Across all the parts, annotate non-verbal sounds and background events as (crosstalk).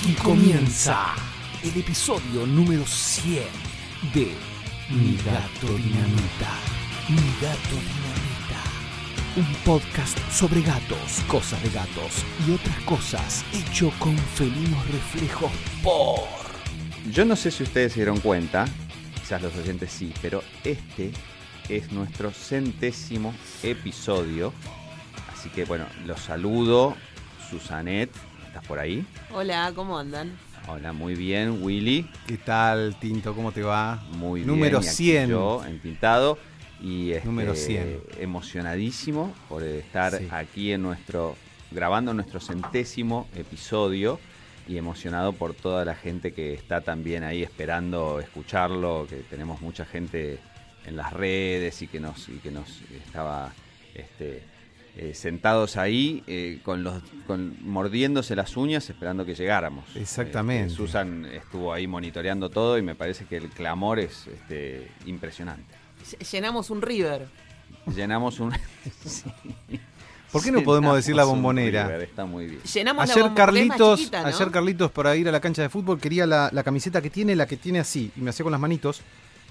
Aquí comienza el episodio número 100 de Mi Gato Dinamita. Mi Gato Dinamita. Un podcast sobre gatos, cosas de gatos y otras cosas hecho con felinos reflejos por... Yo no sé si ustedes se dieron cuenta, quizás los oyentes sí, pero este es nuestro centésimo episodio. Así que bueno, los saludo. Susanet, ¿estás por ahí? Hola, ¿cómo andan? Hola, muy bien. Willy, ¿Qué tal, Tinto? ¿Cómo te va? muy Número bien. aquí 100. Yo, entintado. Y este, Número 100. emocionadísimo por estar Sí. aquí en nuestro, grabando nuestro centésimo episodio. Y emocionado por toda la gente que está también ahí esperando escucharlo, que tenemos mucha gente en las redes y que nos, y que nos estaba este, eh, sentados ahí eh, con los con, mordiéndose las uñas esperando que llegáramos. Exactamente. Este, Susan estuvo ahí monitoreando todo y me parece que el clamor es este, impresionante. Ll- Llenamos un river. Llenamos un... (laughs) ¿Por qué no podemos decir la bombonera? river, Está muy bien. Llenamos la Ayer más Carlitos, chiquita, ¿no? ayer Carlitos para ir a la cancha de fútbol quería la, la camiseta que tiene, la que tiene así, y me hacía con las manitos,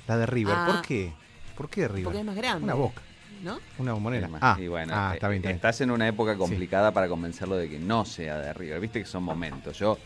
la de River. Ah. ¿Por qué? ¿Por qué River? Porque es más grande. Una boca, ¿no? una bombonera. Ah, y bueno, ah, eh, está bien, está bien. estás en una época complicada para convencerlo de que no sea de River. Viste que son momentos. Yo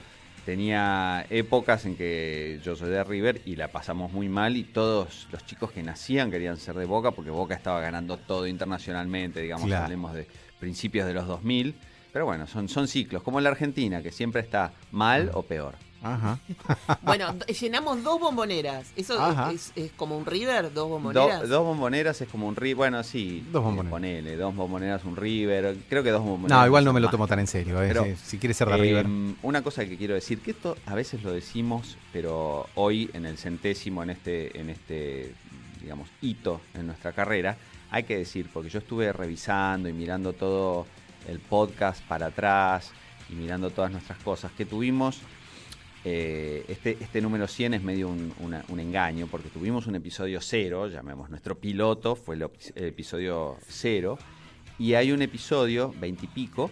tenía épocas en que yo soy de River y la pasamos muy mal y todos los chicos que nacían querían ser de Boca porque Boca estaba ganando todo internacionalmente, digamos, Claro. hablemos de principios de los 2000. Pero bueno, son, son ciclos, como en la Argentina, que siempre está mal o peor. Ajá. (laughs) Bueno, llenamos dos bomboneras. ¿Eso es, es como un river? ¿Dos Do- bomboneras? dos bomboneras es como un River, bueno, sí. Dos bomboneras. Ponele, dos bomboneras, un River. Creo que dos bomboneras. No, igual no me lo tomo tan en serio. eh, Pero, si, si quieres ser de Eh, River. Una cosa que quiero decir, que esto a veces lo decimos, pero hoy en el centésimo, en este, en este, digamos, hito en nuestra carrera, hay que decir, porque yo estuve revisando y mirando todo el podcast para atrás y mirando todas nuestras cosas que tuvimos. Eh, este, este número 100 es medio un, una- un engaño porque tuvimos un episodio cero, llamemos nuestro piloto, fue el, episodio cero, y hay un episodio, veintipico,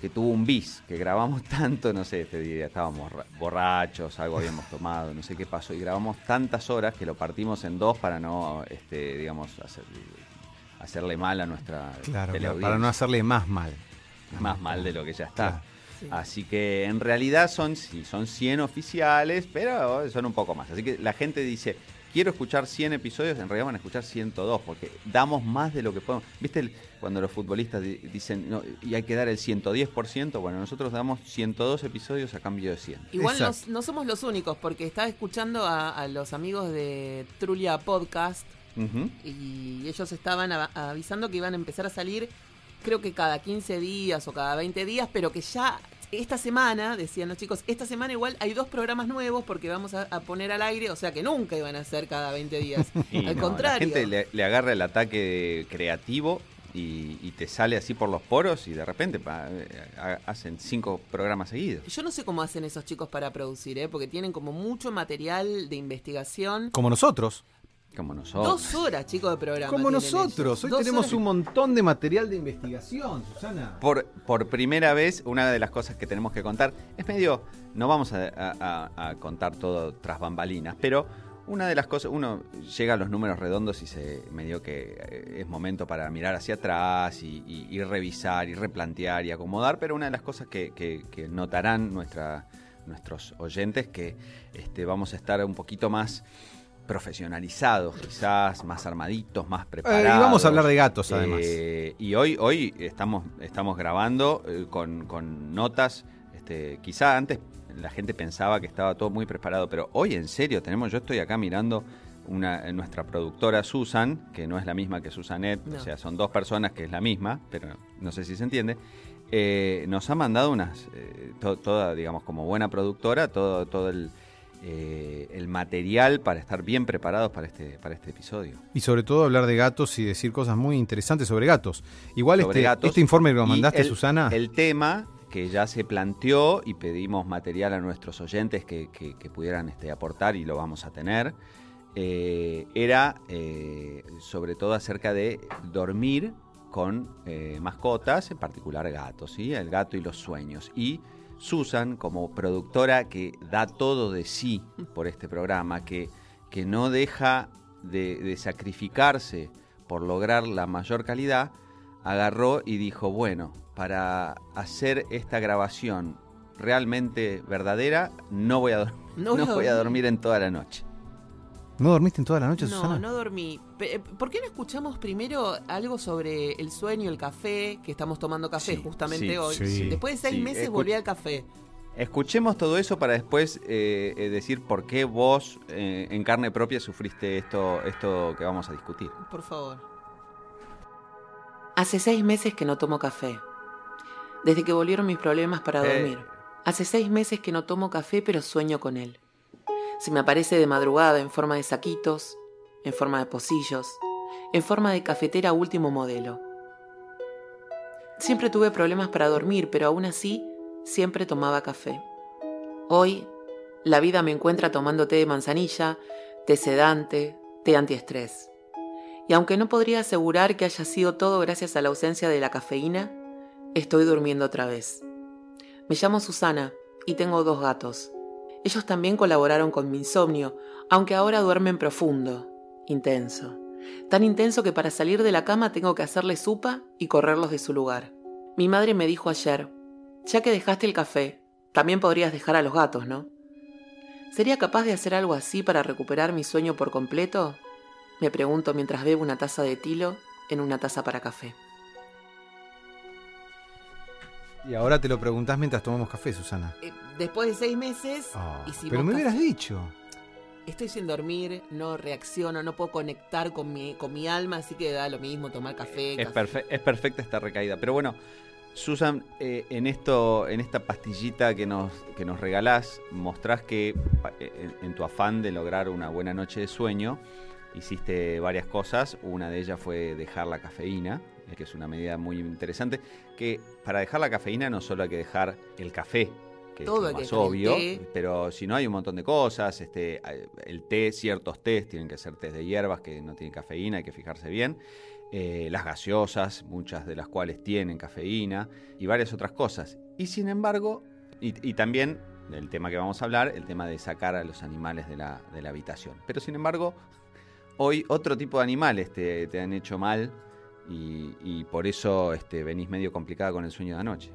que tuvo un bis, que grabamos (laughs) tanto, no sé, este día estábamos ra- borrachos, algo habíamos tomado, no sé qué pasó, y grabamos tantas horas que lo partimos en dos para no, este, digamos, hacer- hacerle mal a nuestra Claro, para no hacerle más mal. más mal de lo que ya está. Claro. Sí. Así que en realidad son, sí, son 100 oficiales, pero son un poco más. Así que la gente dice, quiero escuchar 100 episodios, en realidad van a escuchar 102, porque damos más de lo que podemos. ¿Viste el- cuando los futbolistas di- dicen, no, y hay que dar el 110%? Bueno, nosotros damos 102 episodios a cambio de 100. Igual no, somos los únicos, porque estaba escuchando a, a los amigos de Trulia Podcast y ellos estaban av- avisando que iban a empezar a salir, creo que cada 15 días o cada 20 días, pero que ya esta semana, decían los chicos, esta semana igual hay dos programas nuevos porque vamos a, a poner al aire, o sea que nunca iban a ser cada 20 días. (laughs) Y al no, contrario. La gente le, le agarra el ataque creativo y, y te sale así por los poros y de repente pa, eh, ha- hacen cinco programas seguidos. Yo no sé cómo hacen esos chicos para producir, ¿eh? porque tienen como mucho material de investigación. Como nosotros. Como nosotros. Dos horas, chicos, de programa. Como nosotros. ellos. Hoy Dos tenemos horas. un montón de material de investigación, Susana. Por, por primera vez, una de las cosas que tenemos que contar es medio. No vamos a, a- a- a contar todo tras bambalinas, pero una de las cosas. Uno llega a los números redondos y se medio que eh, es momento para mirar hacia atrás y, y- y revisar y replantear y acomodar, pero una de las cosas que, que- que notarán nuestra, nuestros oyentes que este, vamos a estar un poquito más profesionalizados, quizás más armaditos, más preparados. Eh, y vamos a hablar de gatos, además. Eh, y hoy, hoy estamos, estamos grabando eh, con, con notas. Este, quizá antes la gente pensaba que estaba todo muy preparado, pero hoy en serio tenemos, yo estoy acá mirando una, nuestra productora Susan, que no es la misma que Susanet, No. o sea, son dos personas que es la misma, pero no sé si se entiende. eh, nos ha mandado unas, eh, to- toda, digamos, como buena productora, todo, todo el, eh, el material para estar bien preparados para este, para este episodio. Y sobre todo hablar de gatos y decir cosas muy interesantes sobre gatos. Igual sobre este, gatos. este informe que nos mandaste, el- Susana. El tema que ya se planteó y pedimos material a nuestros oyentes que, que- que pudieran este, aportar y lo vamos a tener, eh, era eh, sobre todo acerca de dormir con mascotas, en particular gatos, ¿sí? el gato y los sueños. Y Susan, como productora que da todo de sí por este programa, que, que no deja de, de sacrificarse por lograr la mayor calidad, agarró y dijo, bueno, para hacer esta grabación realmente verdadera, no voy a, No voy a (laughs) dormir en toda la noche. ¿No dormiste en toda la noche, No, Susana? no dormí. Pe- eh, ¿Por qué no escuchamos primero algo sobre el sueño, el café? Que estamos tomando café Sí, justamente sí, hoy. sí. Después de seis Sí, meses escu- volví al café. Escuchemos todo eso para después eh, eh, decir por qué vos eh, en carne propia sufriste esto, esto que vamos a discutir. Por favor. Hace seis meses que no tomo café. Desde que volvieron mis problemas para Eh. dormir. Hace seis meses que no tomo café, pero sueño con él. Se me aparece de madrugada en forma de saquitos, en forma de pocillos, en forma de cafetera último modelo. Siempre tuve problemas para dormir, pero aún así siempre tomaba café. Hoy, la vida me encuentra tomando té de manzanilla, té sedante, té antiestrés. Y aunque no podría asegurar que haya sido todo gracias a la ausencia de la cafeína, estoy durmiendo otra vez. Me llamo Susana y tengo dos gatos. Ellos también colaboraron con mi insomnio, aunque ahora duermen profundo, intenso. Tan intenso que para salir de la cama tengo que hacerles supa y correrlos de su lugar. Mi madre me dijo ayer, ya que dejaste el café, también podrías dejar a los gatos, ¿no? ¿Sería capaz de hacer algo así para recuperar mi sueño por completo? Me pregunto mientras bebo una taza de tilo en una taza para café. Y ahora te lo preguntás mientras tomamos café, Susana. Eh, después de seis meses, Ah, pero me café- hubieras dicho. estoy sin dormir, no reacciono, no puedo conectar con mi, con mi alma, así que da lo mismo tomar café. Es, café. perfe- es perfecta esta recaída. Pero bueno, Susan, eh, en esto, en esta pastillita que nos, que nos regalás, mostrás que eh, en, en tu afán de lograr una buena noche de sueño, hiciste varias cosas. Una de ellas fue dejar la cafeína, que es una medida muy interesante. Que para dejar la cafeína no solo hay que dejar el café, que Todo es lo más obvio, pero si no hay un montón de cosas. Este, el té, ciertos tés tienen que ser tés de hierbas que no tienen cafeína, hay que fijarse bien eh, las gaseosas, muchas de las cuales tienen cafeína y varias otras cosas. Y sin embargo, y, y también el tema que vamos a hablar, el tema de sacar a los animales de la, de la habitación. Pero sin embargo, hoy otro tipo de animales te, te han hecho mal y, y por eso este, venís medio complicada con el sueño de anoche.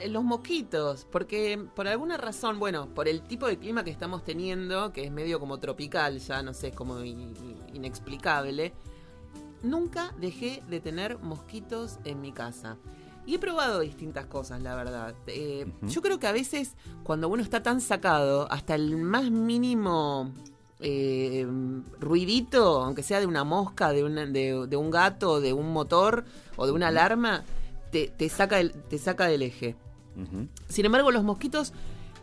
Eh, Los mosquitos, porque por alguna razón, bueno, por el tipo de clima que estamos teniendo, que es medio como tropical, ya no sé, es como inexplicable, nunca dejé de tener mosquitos en mi casa. Y he probado distintas cosas, la verdad. Eh. Yo creo que a veces cuando uno está tan sacado, hasta el más mínimo eh, ruidito, aunque sea de una mosca, de, una- de, de un gato, de un motor o de una alarma, te, te saca, del- te saca del eje. Sin embargo, los mosquitos,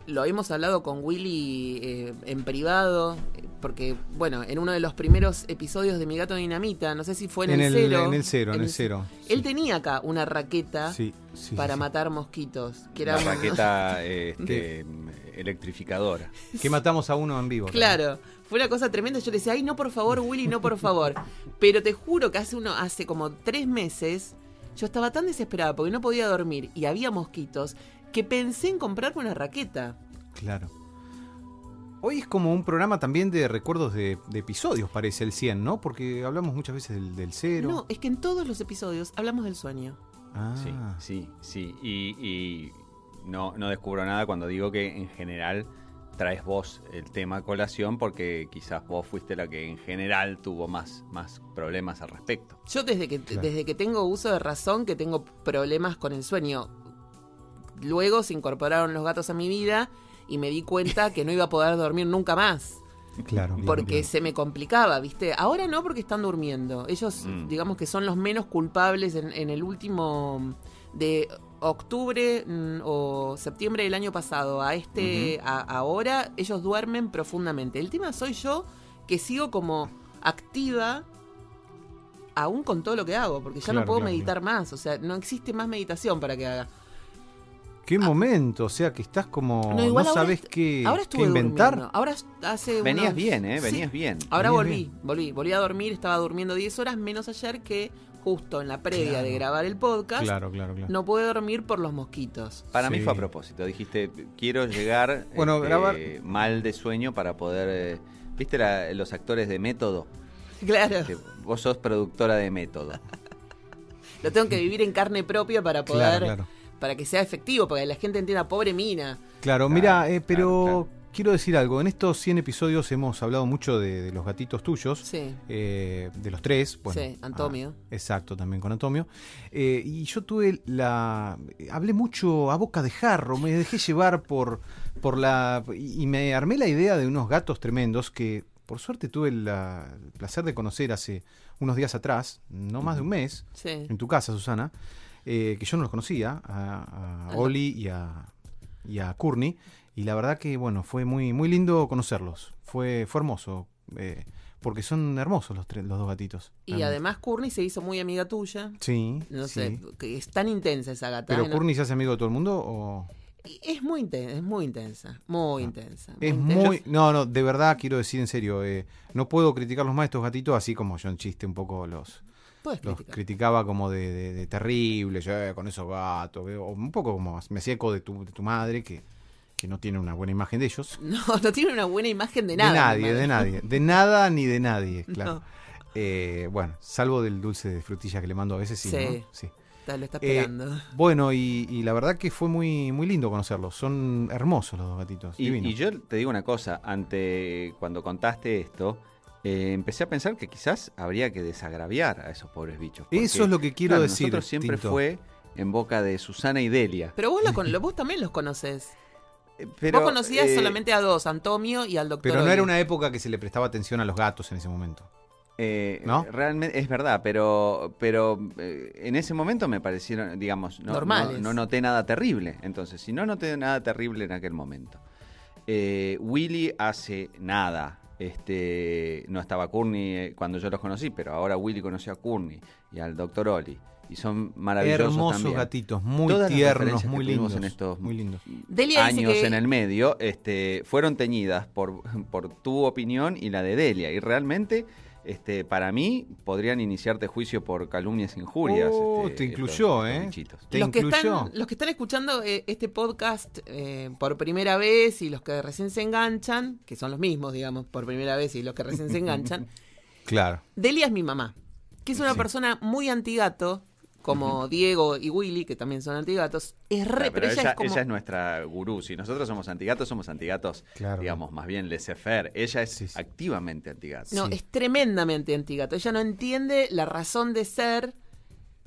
lo hemos hablado con Willy eh, en privado, porque, bueno, en uno de los primeros episodios de Mi Gato Dinamita, no sé si fue en, el, cero. En el cero, en el ce- cero. Él Sí. tenía acá una raqueta Sí, sí, para matar mosquitos, que era La un- raqueta (laughs) este, electrificadora. (laughs) Que matamos a uno en vivo. Claro, fue una cosa tremenda. Yo le decía, ay, no, por favor, Willy, no, por favor. Pero te juro que hace uno, hace como tres meses, yo estaba tan desesperada porque no podía dormir y había mosquitos que pensé en comprarme una raqueta. Claro. Hoy es como un programa también de recuerdos de, de episodios, parece el 100, ¿no? Porque hablamos muchas veces del, del cero. No, es que en todos los episodios hablamos del sueño. Ah, Sí, sí, sí. Y, y no, no descubro nada cuando digo que en general traes vos el tema a colación porque quizás vos fuiste la que en general tuvo más, más problemas al respecto. Yo desde que, Claro. desde que tengo uso de razón que tengo problemas con el sueño. Luego se incorporaron los gatos a mi vida y me di cuenta que no iba a poder dormir nunca más. claro. bien, porque bien. se me complicaba, ¿viste? Ahora no porque están durmiendo. Ellos, Mm. digamos que son los menos culpables en, en el último de octubre mm, o septiembre del año pasado a este a- ahora ellos duermen profundamente. El tema soy yo que sigo como activa aún con todo lo que hago, porque ya Claro, no puedo claro, meditar más, o sea, no existe más meditación para que haga. Qué momento, o sea que estás como. No, igual sabes qué, ahora qué estuve inventar. durmiendo. Ahora hace Venías unos- bien, ¿eh? Sí. Venías bien. Ahora volví, bien. volví, volví a dormir, estaba durmiendo 10 horas menos ayer que justo en la previa Claro. de grabar el podcast, Claro, claro, claro. no puede dormir por los mosquitos. Para mí fue a propósito. Dijiste, quiero llegar (laughs) Bueno, este, grabar- mal de sueño para poder... eh, ¿Viste la- los actores de método? (laughs) Claro, vos sos productora de método. (laughs) lo tengo que vivir en carne propia para poder, Claro, claro. para que sea efectivo, para que la gente entienda, pobre mina. Claro, Claro, mira, eh, pero claro, quiero decir algo. En estos 100 episodios hemos hablado mucho de, de los gatitos tuyos. Sí. eh, de los tres. Bueno, Sí, Antonio. ah, exacto, también con Antonio. Eh, y yo tuve la... Hablé mucho a boca de jarro, me dejé llevar por, por la... Y me armé la idea de unos gatos tremendos que por suerte tuve la- el placer de conocer hace unos días atrás, no más de un mes, Sí. en tu casa, Susana, eh, que yo no los conocía, a, a Oli y a, y a Courtney, y la verdad que, bueno, fue muy, muy lindo conocerlos, fue, fue hermoso, eh, porque son hermosos los, tres, los dos gatitos. Y realmente. además Courtney se hizo muy amiga tuya. Sí, No sí. sé, que es tan intensa esa gata. ¿Pero. No- Courtney se hace amigo de todo el mundo o...? Es muy intensa, es muy intensa, muy intensa. Ah. Es intensa. muy... No, no, de verdad quiero decir en serio, eh, no puedo criticarlos más estos gatitos así como yo en chiste un poco los... Puedes los criticar. criticaba como de, de, de terrible, yo, eh, con esos gatos, o un poco como me hacía eco de tu, de tu madre, que, que no tiene una buena imagen de ellos. (laughs) No, no tiene una buena imagen de De, nada. mi nadie, de nadie, de nada ni de nadie, (laughs) claro. No. Eh, bueno, salvo del dulce de frutilla que le mando a veces, sí. Sí. ¿no? sí. Está- lo está Eh, esperando. bueno, y, y la verdad que fue muy, muy lindo conocerlos, son hermosos los dos gatitos. Y, yo te digo una cosa, ante cuando contaste esto, eh, empecé a pensar que quizás habría que desagraviar a esos pobres bichos. porque, Eso es lo que quiero claro, decir. Nosotros siempre Tinto. fue en boca de Susana y Delia. Pero vos, lo- (laughs) vos también los conoces. Pero, vos conocías eh, solamente a dos, Antonio y al doctor. Pero no Oli. era una época que se le prestaba atención a los gatos en ese momento. Eh, ¿No? Realmente es verdad, pero, pero eh, en ese momento me parecieron, digamos, no, Normales. no, no noté nada terrible. Entonces, si no noté nada terrible en aquel momento. Eh, Willy hace nada. Este, no estaba Courtney eh, cuando yo los conocí, pero ahora Willy conoció a Courtney y al Dr. Oli. Y son maravillosos Hermosos también. gatitos, muy Todas tiernos, muy lindos. en estos muy lindos. Delia dice años que- en el medio este, fueron teñidas por, (laughs) por tu opinión y la de Delia. Y realmente, este, para mí, podrían iniciarte juicio por calumnias e injurias. Oh, este, te incluyó, estos ¿eh? Te los que, incluyó. están, los que están escuchando eh, este podcast eh, por primera vez y los que recién se enganchan, que son los mismos, digamos, por primera vez y los que recién se enganchan, (laughs) Claro. Delia es mi mamá, que es una Sí. persona muy antigato, como Diego y Willy, que también son antigatos. Es re, Claro, pero, ella, es como... ella es nuestra gurú. Si nosotros somos antigatos, somos antigatos, Claro. digamos, más bien laissez-faire. Ella es Sí, sí. activamente antigato. No, Sí. es tremendamente antigato. Ella no entiende la razón de ser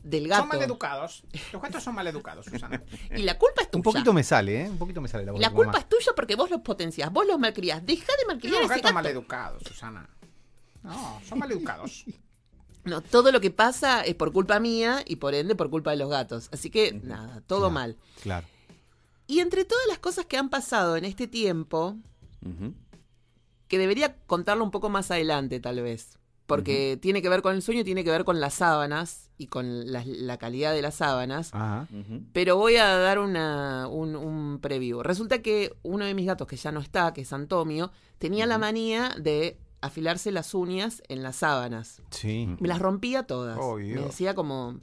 del gato. Son maleducados. Los gatos son maleducados, Susana. (laughs) Y la culpa es tuya. Un poquito me sale, ¿eh? Un poquito me sale la voz La de culpa mamá. es tuya porque vos los potenciás, vos los malcriás. Deja de malcriar a Los ese gatos gato. maleducados, Susana. No, son maleducados. (laughs) No, todo lo que pasa es por culpa mía y por ende por culpa de los gatos. Así que, nada, todo Claro. mal. Claro. Y entre todas las cosas que han pasado en este tiempo, que debería contarlo un poco más adelante, tal vez. Porque tiene que ver con el sueño, tiene que ver con las sábanas y con la, la calidad de las sábanas. Ajá. Pero voy a dar una, un, un preview. Resulta que uno de mis gatos, que ya no está, que es Antonio, tenía la manía de afilarse las uñas en las sábanas. Sí. Me las rompía todas. Oh, Me Dios. decía como...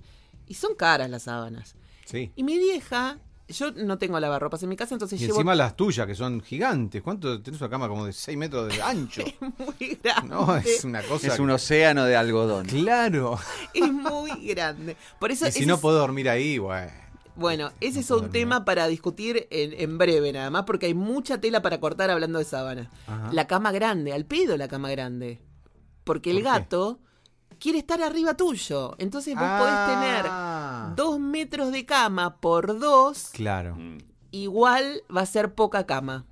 Y son caras las sábanas. Sí. Y mi vieja, yo no tengo lavarropas en mi casa, entonces Y llevo encima las tuyas, que son gigantes. ¿Cuánto? Tenés una cama como de 6 metros de ancho. (laughs) muy grande. No, es una cosa. Es un océano de algodón. Claro. Es muy grande. Por eso Y si no es- puedo dormir ahí, bueno. Bueno, ese es un tema para discutir en, en breve nada más, porque hay mucha tela para cortar hablando de sábana. Ajá. La cama grande, al pedo la cama grande. Porque el gato quiere estar arriba tuyo. Entonces vos podés Ah. tener dos metros de cama por dos, Claro, Mm. igual va a ser poca cama.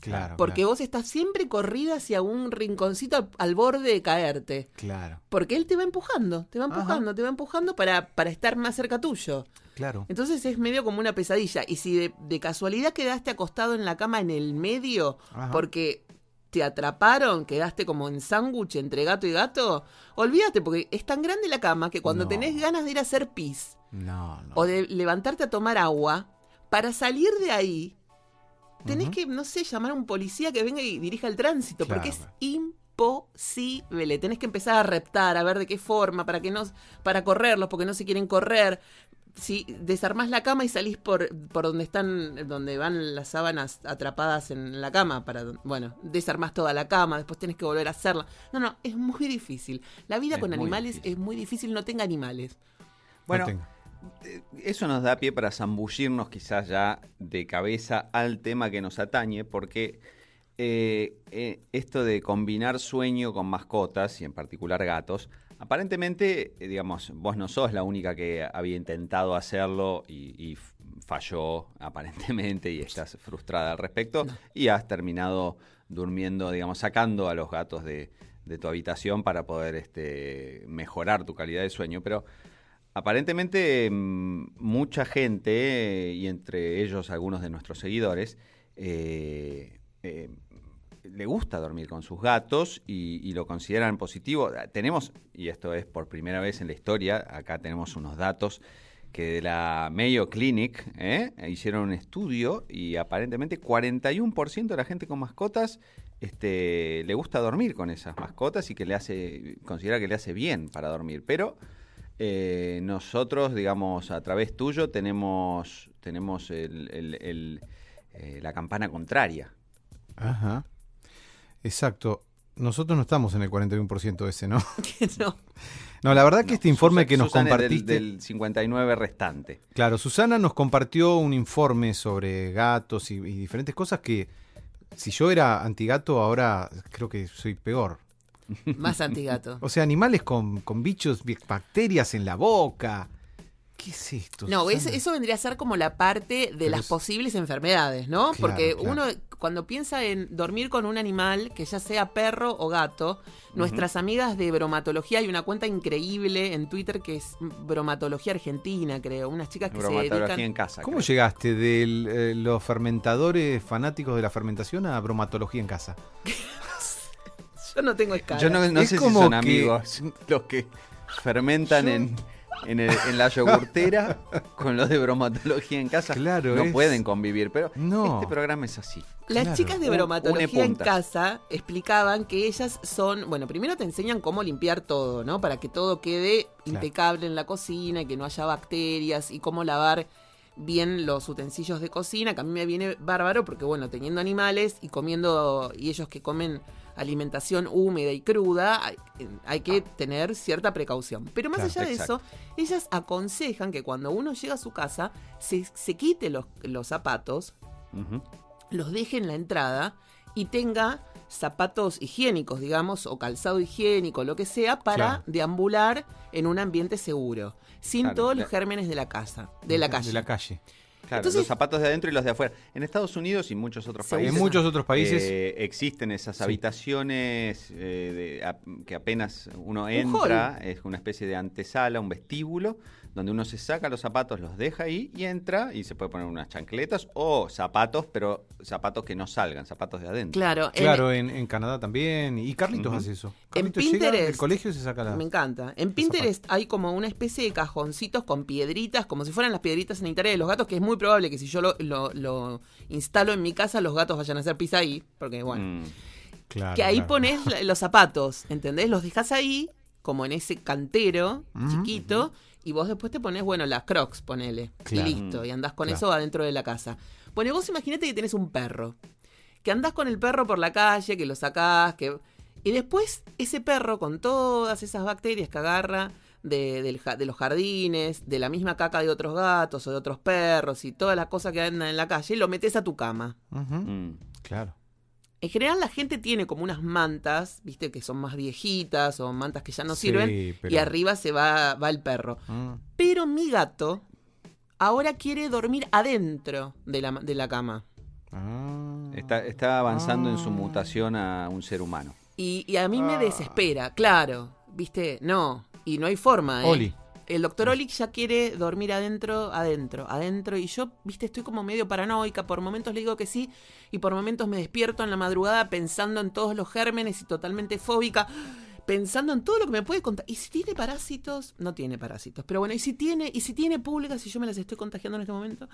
claro. Porque claro, vos estás siempre corrida hacia un rinconcito al, al borde de caerte. Claro, Porque él te va empujando, te va Ajá. empujando, te va empujando para, para estar más cerca tuyo. Claro. Entonces es medio como una pesadilla. Y si de, de casualidad quedaste acostado en la cama en el medio, Ajá. porque te atraparon, quedaste como en sándwich entre gato y gato, olvídate, porque es tan grande la cama que cuando No. tenés ganas de ir a hacer pis No, no. o de levantarte a tomar agua, para salir de ahí, tenés que, no sé, llamar a un policía que venga y dirija el tránsito, porque es Claro. posible. Tenés que empezar a reptar, a ver de qué forma, para que no, para correrlos, porque no se quieren correr. Si desarmás la cama y salís por, por donde están, donde van las sábanas atrapadas en la cama, para bueno, desarmás toda la cama, después tenés que volver a hacerla. No, no, es muy difícil. La vida Es con animales difícil. es muy difícil, no tenga animales. Bueno, No eh, eso nos da pie para zambullirnos quizás ya de cabeza al tema que nos atañe, porque eh, eh, esto de combinar sueño con mascotas, y en particular gatos, aparentemente, eh, digamos, vos no sos la única que había intentado hacerlo y, falló aparentemente y estás frustrada al respecto y has terminado durmiendo, digamos, sacando a los gatos de, de tu habitación para poder este, mejorar tu calidad de sueño, pero... Aparentemente mm, mucha gente, eh, y entre ellos algunos de nuestros seguidores, eh, eh, le gusta dormir con sus gatos y, lo consideran positivo. Tenemos, y esto es por primera vez en la historia, acá tenemos unos datos que de la Mayo Clinic ¿eh? hicieron un estudio y aparentemente 41% de la gente con mascotas este, le gusta dormir con esas mascotas y que le hace, considera que le hace bien para dormir. Pero eh, nosotros, digamos, a través tuyo tenemos, tenemos el- el, eh, la campana contraria. Ajá. Exacto. Nosotros no estamos en el 41% ese, ¿no? (laughs) No. No, la verdad que No, este informe que nos Susan es del- compartiste... Del, 59 restante. Claro, Susana nos compartió un informe sobre gatos y, y diferentes cosas que si yo era antigato ahora creo que soy peor. Más antigato. O sea, animales con, con bichos, bi- bacterias en la boca. ¿Qué es esto? No, es- eso vendría a ser como la parte de Pero las es- posibles enfermedades, ¿no? Claro, Porque claro. uno cuando piensa en dormir con un animal, que ya sea perro o gato, nuestras amigas de bromatología, hay una cuenta increíble en Twitter que es bromatología argentina, creo, unas chicas que se dedican... en casa. ¿Cómo creo. llegaste de los fermentadores fanáticos de la fermentación a bromatología en casa? (laughs) Yo no tengo escala. Yo no, no Es sé si son que- amigos los que fermentan en, en, el- en la yogurtera con los de bromatología en casa. Claro, No es- pueden convivir, pero No. este programa es así. Las Claro. chicas de bromatología en casa explicaban que ellas son, bueno, primero te enseñan cómo limpiar todo, ¿no? Para que todo quede Claro. impecable en la cocina y que no haya bacterias y cómo lavar bien los utensilios de cocina, que a mí me viene bárbaro porque, bueno, teniendo animales y comiendo, y ellos que comen alimentación húmeda y cruda, hay, hay que tener cierta precaución. Pero más Claro, allá de exacto. eso, ellas aconsejan que cuando uno llega a su casa, se, se quite los, los zapatos, los deje en la entrada y tenga zapatos higiénicos, digamos, o calzado higiénico, lo que sea, para Claro. deambular en un ambiente seguro, sin Claro, todos los gérmenes de la casa, de la calle. De la calle. Claro, Entonces- los zapatos de adentro y los de afuera. En Estados Unidos y muchos otros Se países. En muchos otros países. eh, existen esas Sí. habitaciones eh, de- a- que apenas uno entra, es una especie de antesala, un vestíbulo, donde uno se saca los zapatos, los deja ahí y entra y se puede poner unas chancletas o zapatos, pero zapatos que no salgan, zapatos de adentro. Claro, en- Claro, en, en Canadá también. Y Carlitos Ujú. hace eso. En Carlitos llega Pinterest- del colegio se saca la... Me encanta. En Pinterest hay como una especie de cajoncitos con piedritas, como si fueran las piedritas sanitarias de los gatos, que es muy probable que si yo lo, lo- lo instalo en mi casa, los gatos vayan a hacer pis ahí, porque bueno. Mm. Claro, que ahí claro. pones los zapatos, ¿entendés? Los dejas ahí, como en ese cantero Ujú, chiquito, y vos después te pones, bueno, las crocs, ponele. Claro. Y listo, y andás con Claro. eso adentro de la casa. Bueno, vos imaginate que tenés un perro. Que andás con el perro por la calle, que lo sacás, que. Y después ese perro con todas esas bacterias que agarra de, los jardines, de la misma caca de otros gatos o de otros perros y todas las cosas que andan en la calle, lo metes a tu cama. Mm. Claro. En general la gente tiene como unas mantas, viste, que son más viejitas o mantas que ya no Sí, sirven, pero- y arriba se va, va el perro. Mm. Pero mi gato ahora quiere dormir adentro de la, de la cama. Ah. Está, está avanzando en su Ah. mutación a un ser humano. Y, y a mí me Ah. desespera, claro, viste, no, y no hay forma, ¿eh? Oli. El doctor Olic ya quiere dormir adentro, adentro, adentro. Y yo, viste, estoy como medio paranoica. Por momentos le digo que sí. Y por momentos me despierto en la madrugada pensando en todos los gérmenes y totalmente fóbica. pensando en todo lo que me puede contar. ¿Y si tiene parásitos? No tiene parásitos. Pero bueno, ¿y si tiene, y si tiene pulgas y yo me las estoy contagiando en este momento?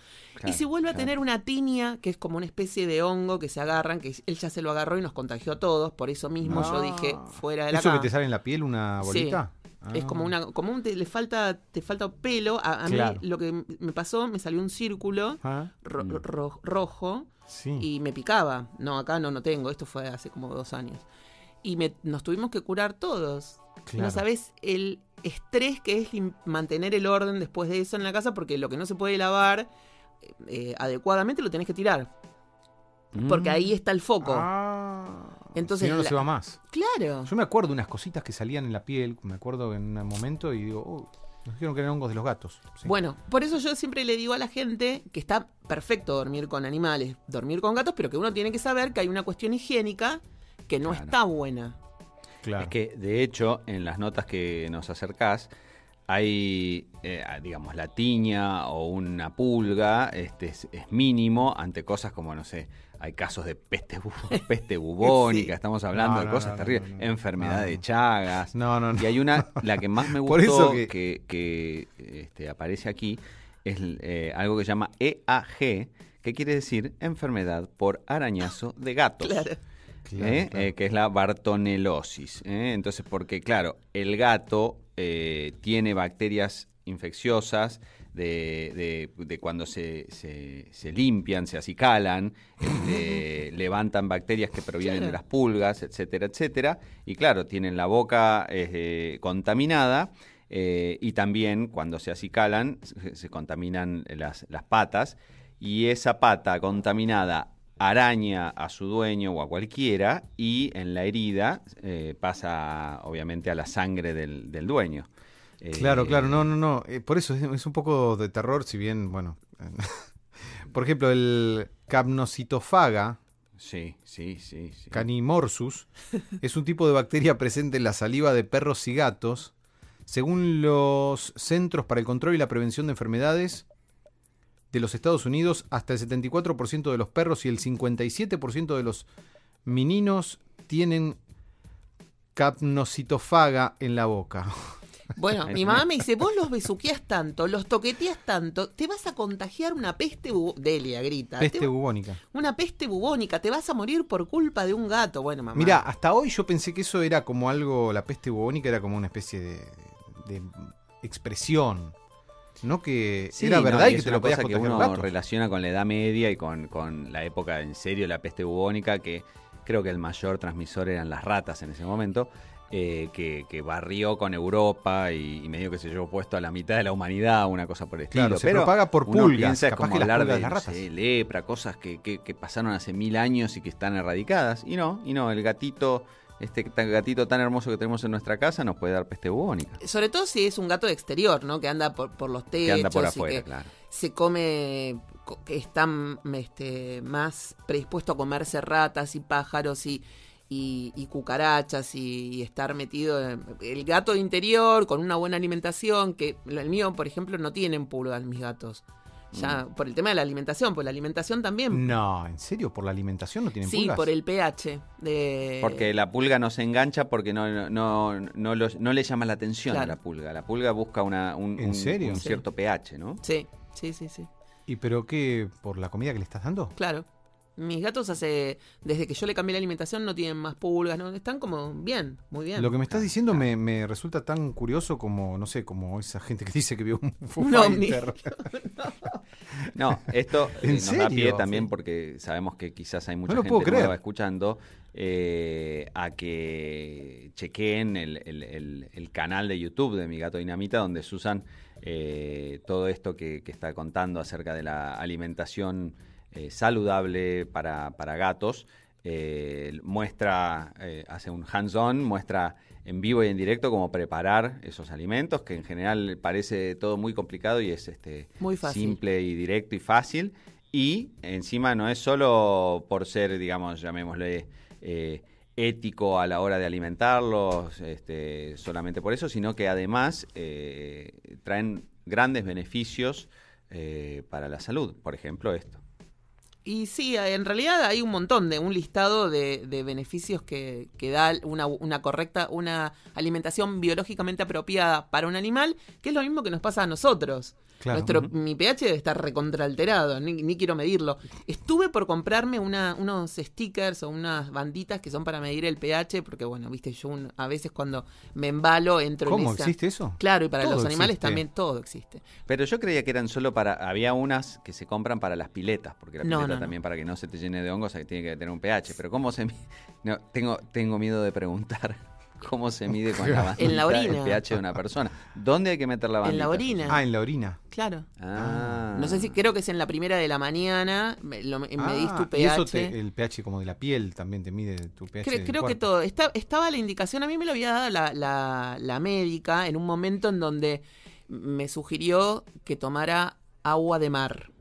y si vuelve a tener una tinia, que es como una especie de hongo que se agarran, que él ya se lo agarró y nos contagió a todos, por eso mismo yo dije fuera de la ¿Eso que te sale en la piel, una Sí. Es Ah. como una, como un, te, le falta, te falta pelo. A, a Claro. mí lo que me pasó, me salió un círculo Ah, ro- Mm. ro- rojo sí. y me picaba. No, acá no, no tengo. Esto fue hace como dos años. Y me, nos tuvimos que curar todos. Claro. No sabes el estrés que es mantener el orden después de eso en la casa, porque lo que no se puede lavar eh, adecuadamente lo tenés que tirar. Porque Mm. ahí está el foco. Ah, Entonces si no, no la- se va más. Claro. Yo me acuerdo de unas cositas que salían en la piel, me acuerdo en un momento y digo, oh, nos dijeron que eran hongos de los gatos. Sí. Bueno, por eso yo siempre le digo a la gente que está perfecto dormir con animales, dormir con gatos, pero que uno tiene que saber que hay una cuestión higiénica que no Claro. está buena. claro. Es que, de hecho, en las notas que nos acercás, hay, eh, digamos, la tiña o una pulga, este es, es mínimo ante cosas como, no sé, hay casos de peste, bu- (laughs) peste bubónica, Sí. estamos hablando No, de cosas no, terribles, enfermedad de. Chagas. No, no, no. Y hay una, (laughs) la que más me gustó, Por eso que, que- que, este, aparece aquí, es eh, algo que se llama EAG, que quiere decir enfermedad por arañazo de (laughs) gatos. Claro. Claro, ¿eh? claro. Eh, que es la bartonelosis. ¿eh? Entonces, porque claro, el gato eh, tiene bacterias infecciosas de, de- de cuando se, se- se limpian, se acicalan, este, (laughs) levantan bacterias que provienen Claro. de las pulgas, etcétera, etcétera. Y claro, tienen la boca eh, contaminada. eh, y también cuando se acicalan se, se contaminan las, las patas y esa pata contaminada araña a su dueño o a cualquiera y en la herida eh, pasa obviamente a la sangre del, del dueño. Eh, Claro, claro, no, no, no. eh, por eso es, es un poco de terror, si bien, bueno. (laughs) por ejemplo, el capnocitofaga, Sí, sí, sí. sí. canimorsus, (laughs) es un tipo de bacteria presente en la saliva de perros y gatos. Según los Centros para el Control y la Prevención de Enfermedades de los Estados Unidos, hasta el 74% de los perros y el 57% de los meninos tienen capnocitofaga en la boca. (laughs) Bueno, (laughs) mi mamá me dice, vos los besuqueás tanto, los toqueteas tanto, te vas a contagiar una peste Delia grita. te Peste bubónica. una peste bubónica, te vas a morir por culpa de un gato. Bueno, mamá. Mira, hasta hoy yo pensé que eso era como algo, la peste bubónica era como una especie de, de expresión. No que Sí, era no, verdad y que es te una lo podías cosa que uno un gato. relaciona con la Edad Media y con, con la época en serio, la peste bubónica, que creo que el mayor transmisor eran las ratas en ese momento, eh, que, que barrió con Europa y, y medio que se llevó puesto a la mitad de la humanidad, una cosa por el estilo. Claro, se Pero propaga por uno pulgas, piensa es capaz como que las hablar de de las no ratas. sé, lepra, cosas que, que- que pasaron hace mil años y que están erradicadas. Y no, y no, el gatito, este tan- gatito tan hermoso que tenemos en nuestra casa nos puede dar peste bubónica. Sobre todo si es un gato de exterior, ¿no? Que anda por, por los techos Que anda por y afuera, que claro. se come, co- que está este, más predispuesto a comerse ratas y pájaros y, y, y cucarachas y, y estar metido en el gato de interior con una buena alimentación, que el mío, por ejemplo, no tienen pulgas mis gatos. Ya, Mm. por el tema de la alimentación, pues la alimentación también. No, ¿en serio? ¿Por la alimentación no tienen sí, pulgas? por el pH de... Porque la pulga no se engancha porque no, no, no, no los- no le llama la atención a la pulga. La pulga busca una, un, ¿En un- serio? un Sí. cierto pH, ¿no? Sí, sí, sí, sí. ¿Y pero qué? ¿Por la comida que le estás dando? Claro. Mis gatos hace desde que yo le cambié la alimentación no tienen más pulgas, no están como bien, muy bien. Lo que me estás Claro, diciendo me, me resulta tan curioso como, no sé, como esa gente que dice que vio un (laughs) Foo Un ovni. Fighter. (laughs) No, esto eh, ¿En nos da pie también porque sabemos que quizás hay mucha gente puedo creer. nueva escuchando eh, a que chequeen el, el- el- el canal de YouTube de Mi Gato Dinamita donde Susan eh, todo esto que, que está contando acerca de la alimentación eh, saludable para, para gatos eh, muestra, eh, hace un hands-on, muestra en vivo y en directo cómo preparar esos alimentos, que en general parece todo muy complicado y es este Muy fácil. simple y directo y fácil. Y encima no es solo por ser, digamos, llamémosle, eh, ético a la hora de alimentarlos, este, solamente por eso, sino que además traen grandes beneficios para la salud. Por ejemplo, esto. Y sí, en realidad hay un montón de, un listado de, de beneficios que, que da una, una correcta, una alimentación biológicamente apropiada para un animal, que es lo mismo que nos pasa a nosotros. Claro. Nuestro, Mi pH debe estar recontraalterado, ni, ni quiero medirlo. Estuve por comprarme una, unos stickers o unas banditas que son para medir el pH, porque bueno, viste, yo un- a veces cuando me embalo entro en ¿Cómo esa- existe eso? Claro, y para Todo los animales existe. también todo existe. Pero yo creía que eran solo para. Había unas que se compran para las piletas, porque la No, pileta no, no. también para que no se te llene de hongos hay- tiene que tener un pH. Pero ¿cómo se mide? No, tengo, tengo miedo de preguntar cómo se mide con la En la orina. el pH de una persona. ¿Dónde hay que meter la bandita? En la orina. Ah, en la orina. Claro. Ah. No sé si creo que es en la primera de la mañana, me, lo- medís Ah, tu pH. Y eso te- el pH como de la piel también te mide tu pH. Cre- del creo que todo. Está- estaba la indicación, a mí me lo había dado la, la- la médica en un momento en donde me sugirió que tomara agua de mar.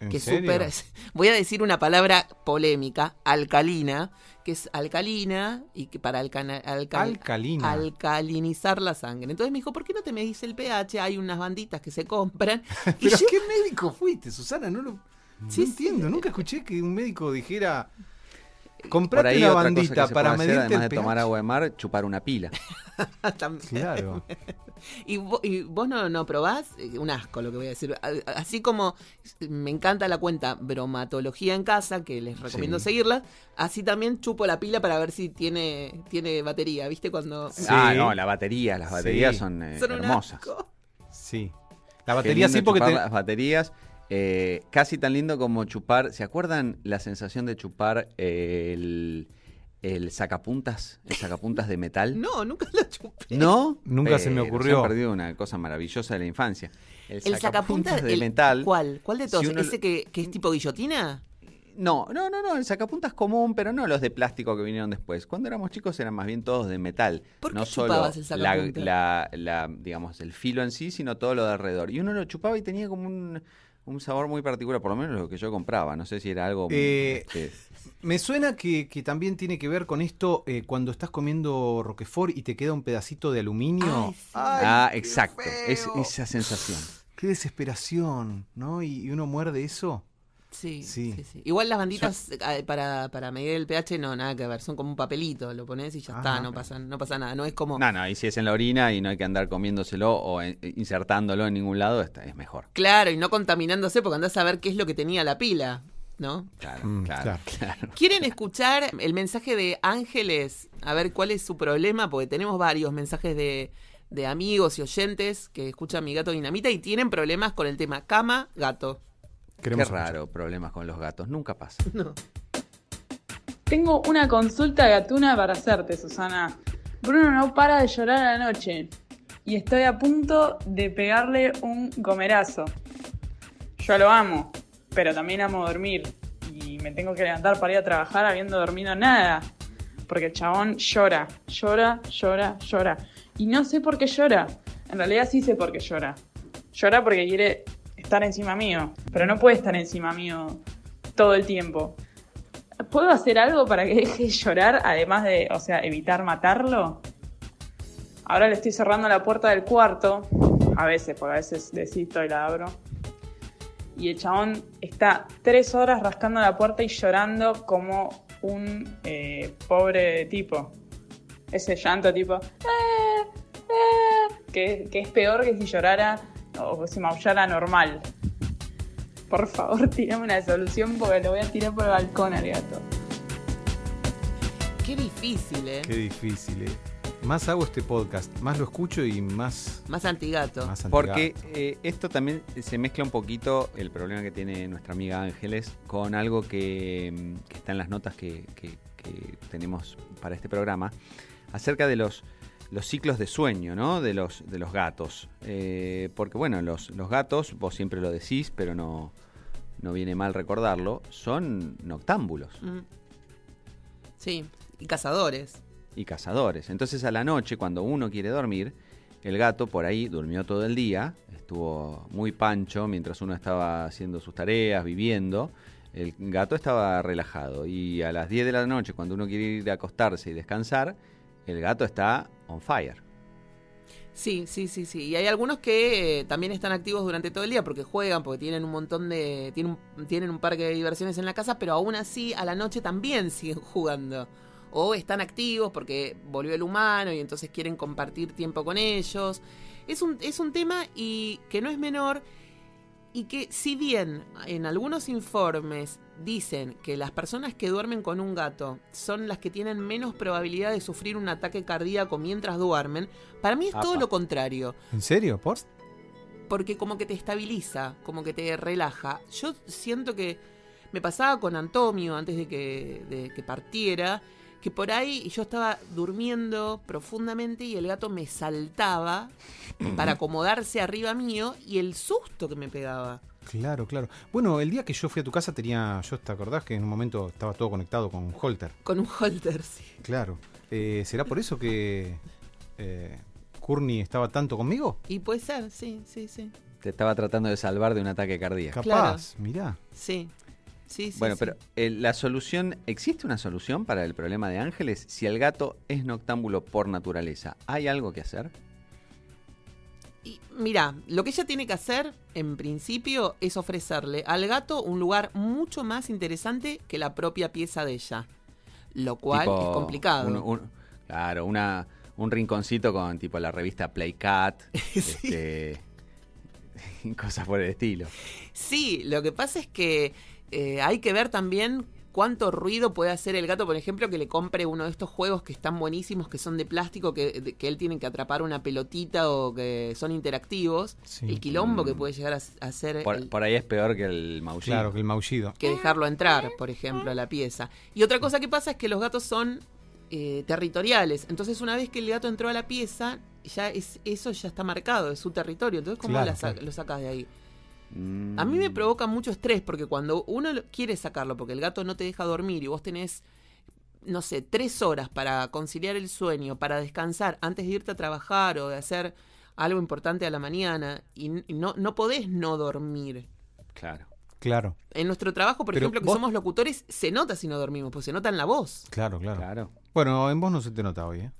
¿En Que súper. (laughs) Voy a decir una palabra polémica, alcalina, que es alcalina y que para alcal- Alcalina. alcalinizar la sangre. Entonces me dijo, ¿por qué no te medís el pH? Hay unas banditas que se compran. (laughs) y ¿Pero yo- qué médico fuiste, Susana? No lo no Sí, sí. entiendo. Nunca escuché que un médico dijera... Por Comprate ahí una cosa bandita que se para hacer, además el de tomar agua de mar, chupar una pila. (laughs) También. Claro. (laughs) ¿Y vos, y vos no, no probás? Eh, Un asco lo que voy a decir. Así como me encanta la cuenta Bromatología en Casa, que les recomiendo Sí. seguirla, así también chupo la pila para ver si tiene, tiene batería. ¿Viste? Cuando... Sí. Ah, no, la batería. Las baterías Sí. son, eh, Son un hermosas. asco. Sí. La batería sí porque te- las baterías. Eh, casi tan lindo como chupar. ¿Se acuerdan la sensación de chupar eh, el, el sacapuntas? El sacapuntas de metal. (laughs) No, nunca lo chupé. ¿No? Nunca se me Pero ocurrió. Se perdido una cosa maravillosa de la infancia. El, El sacapuntas de el- metal. ¿Cuál? ¿Cuál de todos? Si uno- ¿Ese que, que es tipo guillotina? No, no, no, no, el sacapuntas común, pero no los de plástico que vinieron después. Cuando éramos chicos eran más bien todos de metal. ¿Por qué no solo chupabas el la, sacapuntas? la- la, digamos, el filo en sí, sino todo lo de alrededor. Y uno lo chupaba y tenía como un, un sabor muy particular, por lo menos lo que yo compraba. No sé si era algo... Eh, este, Me suena que, que también tiene que ver con esto eh, cuando estás comiendo Roquefort y te queda un pedacito de aluminio. Ay, sí. ah, qué exacto. Es, esa sensación. Qué desesperación, ¿no? Y, y uno muerde eso. Sí, Sí. sí. sí. Igual las banditas eh, para, para medir el pH no, nada que ver. Son como un papelito. Lo pones y ya Ajá. está. No pasa, no pasa nada. No es como... No, no, y si es en la orina y no hay que andar comiéndoselo o eh, insertándolo en ningún lado, está, es mejor. Claro, y no contaminándose porque andás a ver qué es lo que tenía la pila, ¿no? Claro, Mm, claro, claro. claro. ¿Quieren escuchar el mensaje de Ángeles? A ver cuál es su problema, porque tenemos varios mensajes de, de amigos y oyentes que escuchan mi gato dinamita y tienen problemas con el tema cama, gato. Qué Queremos escuchar. raro, problemas con los gatos. Nunca pasa. (laughs) No. Tengo una consulta gatuna para hacerte, Susana. Bruno no para de llorar a la noche y estoy a punto de pegarle un gomerazo. Yo lo amo, pero también amo dormir y me tengo que levantar para ir a trabajar habiendo dormido nada. Porque el chabón llora, llora, llora, llora. Y no sé por qué llora. En realidad sí sé por qué llora. Llora porque quiere estar encima mío, pero no puede estar encima mío todo el tiempo. ¿Puedo hacer algo para que deje de llorar, además de, o sea, evitar matarlo? Ahora le estoy cerrando la puerta del cuarto, a veces, porque a veces desisto y la abro. Y el chabón está tres horas rascando la puerta y llorando como un eh, pobre tipo. Ese llanto tipo... "Eh, eh", que, que es peor que si llorara o si maullara normal. Por favor, (laughs) tirame una solución porque lo voy a tirar por el balcón al gato. Qué difícil, ¿eh? Qué difícil, ¿eh? Más hago este podcast, más lo escucho y más... Más antigato. más Porque antigato. eh, esto también se mezcla un poquito el problema que tiene nuestra amiga Ángeles con algo que, mm, que está en las notas que, que- que tenemos para este programa acerca de los, los ciclos de sueño, ¿no? De los, de los gatos. Eh, porque bueno, los, los gatos, vos siempre lo decís, pero no, no viene mal recordarlo, son noctámbulos Mm. Sí, y cazadores. y cazadores. Entonces a la noche, cuando uno quiere dormir, el gato por ahí durmió todo el día, estuvo muy pancho mientras uno estaba haciendo sus tareas, viviendo. El gato estaba relajado y a las 10 de la noche, cuando uno quiere ir a acostarse y descansar, el gato está on fire. Sí, sí, sí, sí. Y hay algunos que eh, también están activos durante todo el día porque juegan, porque tienen un montón de. Tienen tienen un parque de diversiones en la casa, pero aún así a la noche también (laughs) siguen jugando. O están activos porque volvió el humano y entonces quieren compartir tiempo con ellos. Es un, es un tema y que no es menor y que si bien en algunos informes dicen que las personas que duermen con un gato son las que tienen menos probabilidad de sufrir un ataque cardíaco mientras duermen, para mí es todo lo contrario, ¿En serio? ¿Por? porque como que te estabiliza, como que te relaja. Yo siento que me pasaba con Antonio antes de que, de que partiera, que por ahí yo estaba durmiendo profundamente y el gato me saltaba para acomodarse arriba mío y el susto que me pegaba. Claro, claro. Bueno, el día que yo fui a tu casa tenía, yo te acordás que en un momento estaba todo conectado con un holter. Con un holter, sí. Claro. Eh, ¿Será por eso que eh, Courtney estaba tanto conmigo? Y puede ser, sí, sí, sí. Te estaba tratando de salvar de un ataque cardíaco. Capaz, mirá. Sí. Sí, sí. Bueno, sí. pero eh, la solución, ¿existe una solución para el problema de Ángeles? Si el gato es noctámbulo por naturaleza, ¿hay algo que hacer? Y mira, lo que ella tiene que hacer, en principio, es ofrecerle al gato un lugar mucho más interesante que la propia pieza de ella. Lo cual Tipo es complicado. un- un- claro, una, un rinconcito con tipo la revista Playcat, (laughs) este, (laughs) cosas por el estilo. Sí, lo que pasa es que eh, hay que ver también cuánto ruido puede hacer el gato, por ejemplo, que le compre uno de estos juegos que están buenísimos, que son de plástico, que, de- que él tiene que atrapar una pelotita o que son interactivos. Sí. El quilombo que Mm. puede llegar a, a hacer Por, el- por ahí es peor que el maullido. Claro, que el maullido. que dejarlo entrar, por ejemplo, a la pieza. Y otra cosa que pasa es que los gatos son eh, territoriales. Entonces, una vez que el gato entró a la pieza, ya es eso ya está marcado, es su territorio. Entonces, ¿cómo Claro, la sa- claro. lo sacas de ahí? Mm. A mí me provoca mucho estrés porque cuando uno quiere sacarlo porque el gato no te deja dormir y vos tenés, no sé, tres horas para conciliar el sueño, para descansar antes de irte a trabajar o de hacer algo importante a la mañana y, no, no podés no dormir. Claro. Claro, En nuestro trabajo, por Pero ejemplo, que vos- somos locutores, se nota si no dormimos, pues se nota en la voz. claro, claro. Claro. Bueno, en vos no se te nota hoy, ¿eh?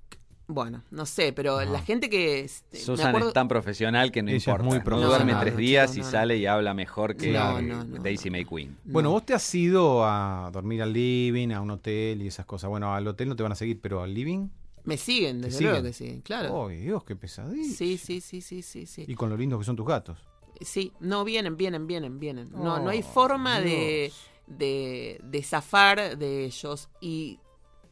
Bueno, no sé, pero la gente que... Susan acuerdo- es tan profesional que no Ella es importa. muy profesional. duerme No, tres no, días y no, sale y habla mejor que No, no, no. Daisy May Queen. Bueno, No. vos te has ido a dormir al living, a un hotel y esas cosas. Bueno, al hotel no te van a seguir, pero al living. Me siguen, desde siguen? luego que sí, claro. Oh, Dios, qué pesadilla. Sí, sí, sí, sí, sí, sí. Y con lo lindos que son tus gatos. Sí, no, vienen, vienen, vienen, vienen. No, no hay Oh, forma de, Dios. de, de zafar de ellos. Y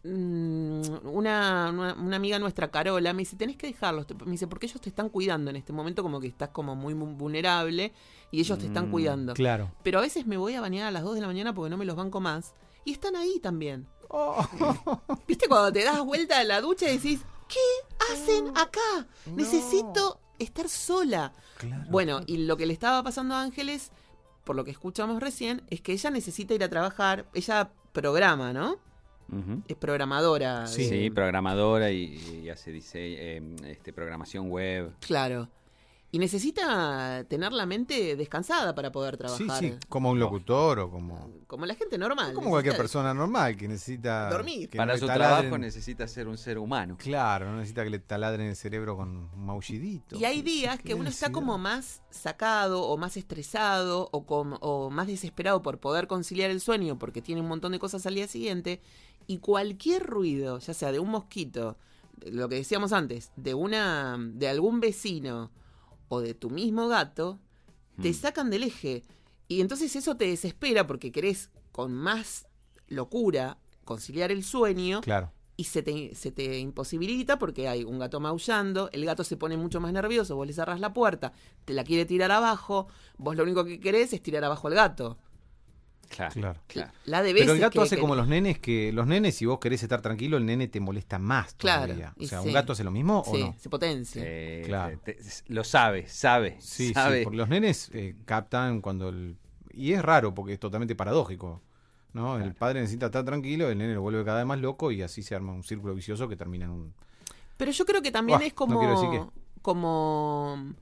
una, una, una amiga nuestra, Carola, me dice, tenés que dejarlos. Me dice, porque ellos te están cuidando en este momento como que estás como muy mu- vulnerable y ellos te están Mm, cuidando. Claro. Pero a veces me voy a bañar a las 2 de la mañana porque no me los banco más. Y están ahí también. (laughs) ¿Viste cuando te das vuelta a la ducha y decís, ¿qué hacen acá? Necesito estar sola. Claro. Bueno, y lo que le estaba pasando a Ángeles, por lo que escuchamos recién, es que ella necesita ir a trabajar. Ella programa, ¿no? Es programadora. Sí. Sí, programadora y, y hace dise- eh, este, programación web. Claro. Y necesita tener la mente descansada para poder Sí, trabajar. sí, como un locutor o como, Como la gente normal. como cualquier persona normal que necesita Dormir. que Para no su trabajo necesita ser un ser humano. Claro, no necesita que le taladren el cerebro con un maullidito. Y hay días que uno está como más sacado o más estresado o, com- o más desesperado por poder conciliar el sueño porque tiene un montón de cosas al día siguiente y cualquier ruido, ya sea de un mosquito, de lo que decíamos antes, de una de algún vecino o de tu mismo gato, te Mm. sacan del eje y entonces eso te desespera porque querés con más locura conciliar el sueño Claro. y se te, se te imposibilita porque hay un gato maullando, el gato se pone mucho más nervioso, vos le cerrás la puerta, te la quiere tirar abajo, vos lo único que querés es tirar abajo al gato. Claro, Claro. claro. La de veces Pero el gato que- hace que- como los nenes, que los nenes, si vos querés estar tranquilo, el nene te molesta más Claro, todavía. o sea, sí. ¿un gato hace lo mismo o Sí, no? se potencia. Eh, Claro. te- te- lo sabe, sabe. Sí, sabe. sí, porque los nenes eh, captan cuando el... Y es raro porque es totalmente paradójico. ¿no? El padre necesita estar tranquilo, el nene lo vuelve cada vez más loco y así se arma un círculo vicioso que termina en un... Pero yo creo que también es no como. quiero decir como.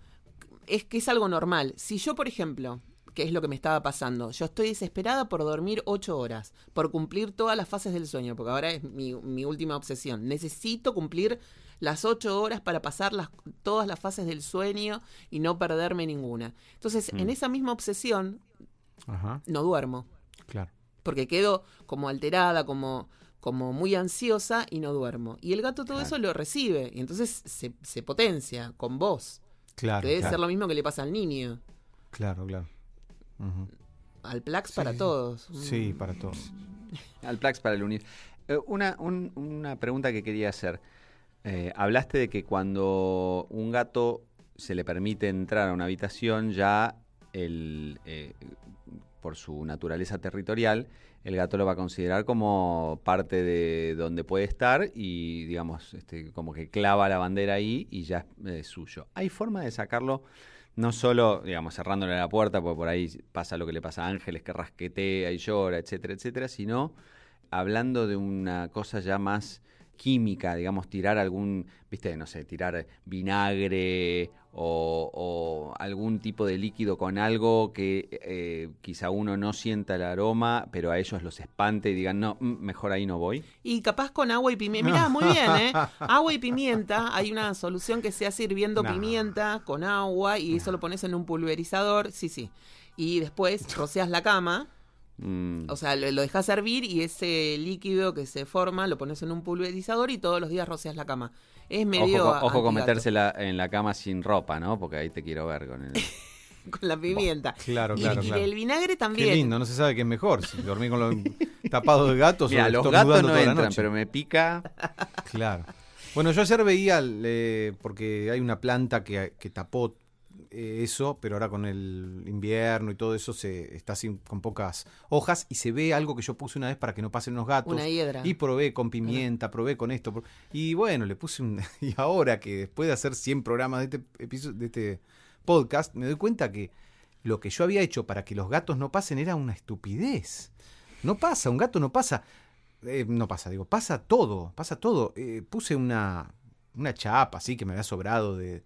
Es que es algo normal. Si yo, por ejemplo, que es lo que me estaba pasando, yo estoy desesperada por dormir ocho horas, por cumplir todas las fases del sueño, porque ahora es mi, mi última obsesión. Necesito cumplir las ocho horas para pasar las, todas las fases del sueño y no perderme ninguna. Entonces, en Mm. esa misma obsesión, Ajá, no duermo, claro. porque quedo como alterada, como, como muy ansiosa y no duermo. Y el gato todo Claro. eso lo recibe y entonces se, se potencia con vos. Claro, que debe claro, ser lo mismo que le pasa al niño. claro, claro. Al Plax Sí, para todos. Sí, para todos. (laughs) Al Plax para el universo. una, un- una pregunta que quería hacer. Eh, hablaste de que cuando un gato se le permite entrar a una habitación, ya el, eh, por su naturaleza territorial, el gato lo va a considerar como parte de donde puede estar y, digamos, este, como que clava la bandera ahí y ya es eh, suyo. ¿Hay forma de sacarlo? No solo, digamos, cerrándole la puerta, porque por ahí pasa lo que le pasa a Ángeles, que rasquetea y llora, etcétera, etcétera, sino hablando de una cosa ya más química, digamos, tirar algún, viste, no sé, tirar vinagre o, o algún tipo de líquido con algo que eh, quizá uno no sienta el aroma, pero a ellos los espante y digan, no, mm, mejor ahí no voy. Y capaz con agua y pimienta. Mirá, muy bien, ¿eh? Agua y pimienta. Hay una solución que se hace hirviendo No. pimienta con agua y eso lo pones en un pulverizador. Sí, sí. Y después roceas la cama. Mm, O sea, lo, lo dejas hervir y ese líquido que se forma lo pones en un pulverizador y todos los días roceas la cama. Es medio. ojo, con- ojo con antigato, meterse la- en la cama sin ropa, ¿no? Porque ahí te quiero ver con el... (laughs) Con la pimienta. Claro, Y- claro, y, claro. el vinagre Qué también. lindo, no se sabe qué es mejor. Si dormir con los (laughs) tapados de gatos Mira, o los gatos no entran, pero me pica... Claro. Bueno, yo ayer veía, eh, porque hay una planta que, que tapó eso, pero ahora con el invierno y todo eso se está así con pocas hojas y se ve algo que yo puse una vez para que no pasen unos gatos. Una hiedra. Y probé con pimienta, probé con esto. Y bueno, le puse un... (laughs) Y ahora que después de hacer 100 programas de este, episodio, de este podcast, me doy cuenta que lo que yo había hecho para que los gatos no pasen era una estupidez. No pasa, un gato no pasa. Eh, no pasa, digo, pasa todo, pasa todo. Eh, puse una, una chapa así que me había sobrado de,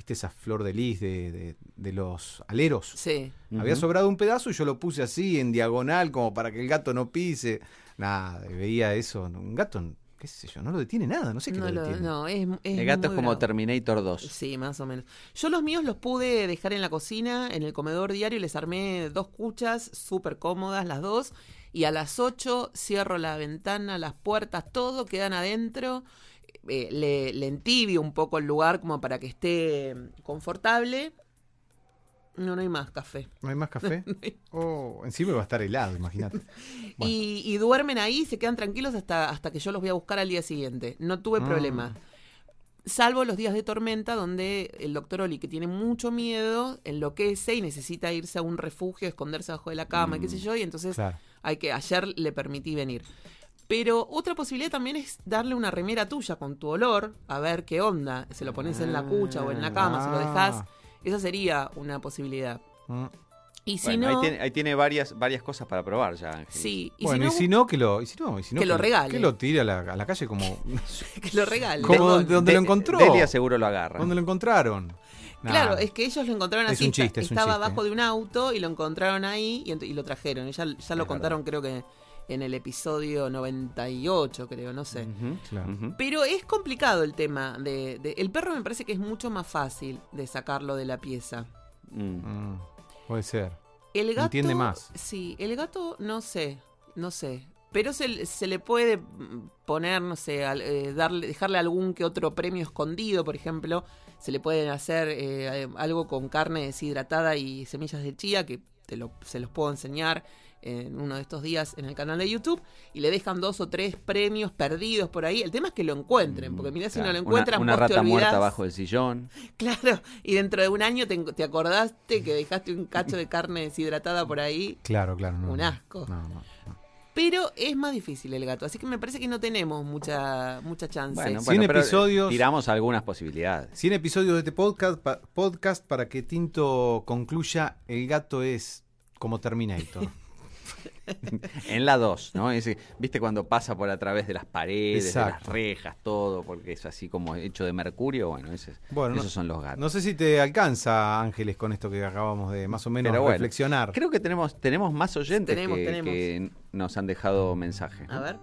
viste, esa flor de lis de, de- de los aleros. Sí. Había sobrado un pedazo y yo lo puse así en diagonal como para que el gato no pise. Nada, veía eso. Un gato, qué sé yo, no lo detiene nada, no sé qué No, lo detiene. no, es, es El gato es como bravo. Terminator 2. Sí, más o menos. Yo los míos los pude dejar en la cocina, en el comedor diario, les armé dos cuchas súper cómodas las dos, y a las 8 cierro la ventana, las puertas, todo quedan adentro, eh, le, le entibio un poco el lugar como para que esté confortable. No, no hay más café. ¿No hay más café? (laughs) Oh, encima va a estar helado, imagínate. (laughs) Bueno. Y, y duermen ahí, se quedan tranquilos hasta, hasta que yo los voy a buscar al día siguiente. No tuve Mm. problema. Salvo los días de tormenta donde el doctor Oli, que tiene mucho miedo, enloquece y necesita irse a un refugio, esconderse bajo de la cama, y qué sé yo, y entonces Claro. hay que ayer le permití venir. Pero otra posibilidad también es darle una remera tuya con tu olor, a ver qué onda. Se lo pones en la cucha o en la cama, se lo dejas. Ah. Esa sería una posibilidad. Mm. Y si Bueno, no, ahí tiene, ahí tiene varias, varias cosas para probar ya, Ángel. sí, y bueno, si no, y si no, que lo, y si no, y si no, que lo regale. Que lo tire a la, a la calle como... (laughs) que lo regale. como Tengo- donde, donde De- lo encontró. Delia seguro lo agarra. ¿Dónde lo encontraron? Nah. Claro, es que ellos lo encontraron Es así. un está- chiste, es un estaba chiste. abajo de un auto y lo encontraron ahí y, lo trajeron. Y ya, ya lo Es contaron, creo que en el episodio 98, creo, no sé. Claro. Pero es complicado el tema de, de- El perro me parece que es mucho más fácil de sacarlo de la pieza. Mm. Mm, puede ser. El gato. Entiende más. Sí, el gato, no sé, no sé. Pero se, se le puede poner, no sé, al- eh, darle, dejarle algún que otro premio escondido, por ejemplo. Se le pueden hacer eh, algo con carne deshidratada y semillas de chía, que te lo, se los puedo enseñar en uno de estos días en el canal de YouTube. Y le dejan dos o tres premios perdidos por ahí. El tema es que lo encuentren, porque mirá si no lo encuentran, Una, una vos te rata muerta olvidás. abajo del sillón. (laughs) Claro, y dentro de un año te, te acordaste que dejaste un cacho de carne deshidratada por ahí. (laughs) Claro, claro. No, Un asco. No, no, no. Pero es más difícil el gato, así que me parece que no tenemos mucha mucha chance. Bueno, pero episodios. tiramos algunas posibilidades. 100 episodios de este podcast, pa- podcast para que Tinto concluya el gato es como Terminator. (laughs) (laughs) En la 2, ¿no? Ese, ¿Viste cuando pasa por a través de las paredes, de las rejas, todo, porque es así como hecho de mercurio? Bueno, ese, Bueno, no- esos son los gatos. No sé si te alcanza, Ángeles, con esto que acabamos de más o menos Pero bueno, reflexionar. Creo que tenemos, tenemos más oyentes Tenemos, que, tenemos. que nos han dejado mensaje. A ver.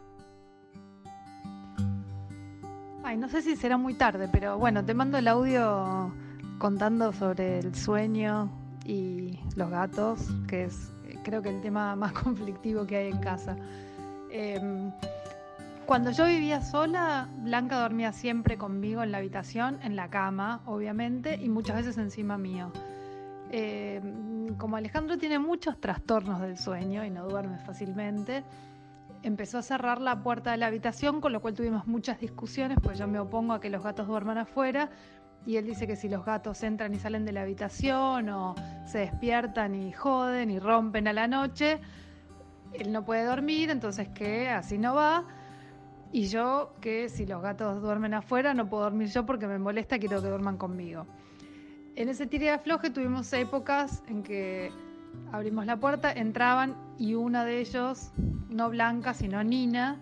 Ay, no sé si será muy tarde, pero bueno, te mando el audio contando sobre el sueño y los gatos, que es creo que el tema (laughs) más conflictivo que hay en casa. Em, cuando yo vivía sola, Blanca dormía siempre conmigo en la habitación, en la cama, obviamente, y muchas veces encima mío. Em, como Alejandro tiene muchos trastornos del sueño y no duerme fácilmente, empezó a cerrar la puerta de la habitación, con lo cual tuvimos muchas discusiones, pues yo me opongo a que los gatos duerman afuera. Y él dice que si los gatos entran y salen de la habitación o se despiertan y joden y rompen a la noche, él no puede dormir, entonces que así no va. Y yo que si los gatos duermen afuera no puedo dormir yo porque me molesta, quiero que duerman conmigo. En ese tira de afloje tuvimos épocas en que abrimos la puerta, entraban y una de ellos, no Blanca, sino Nina,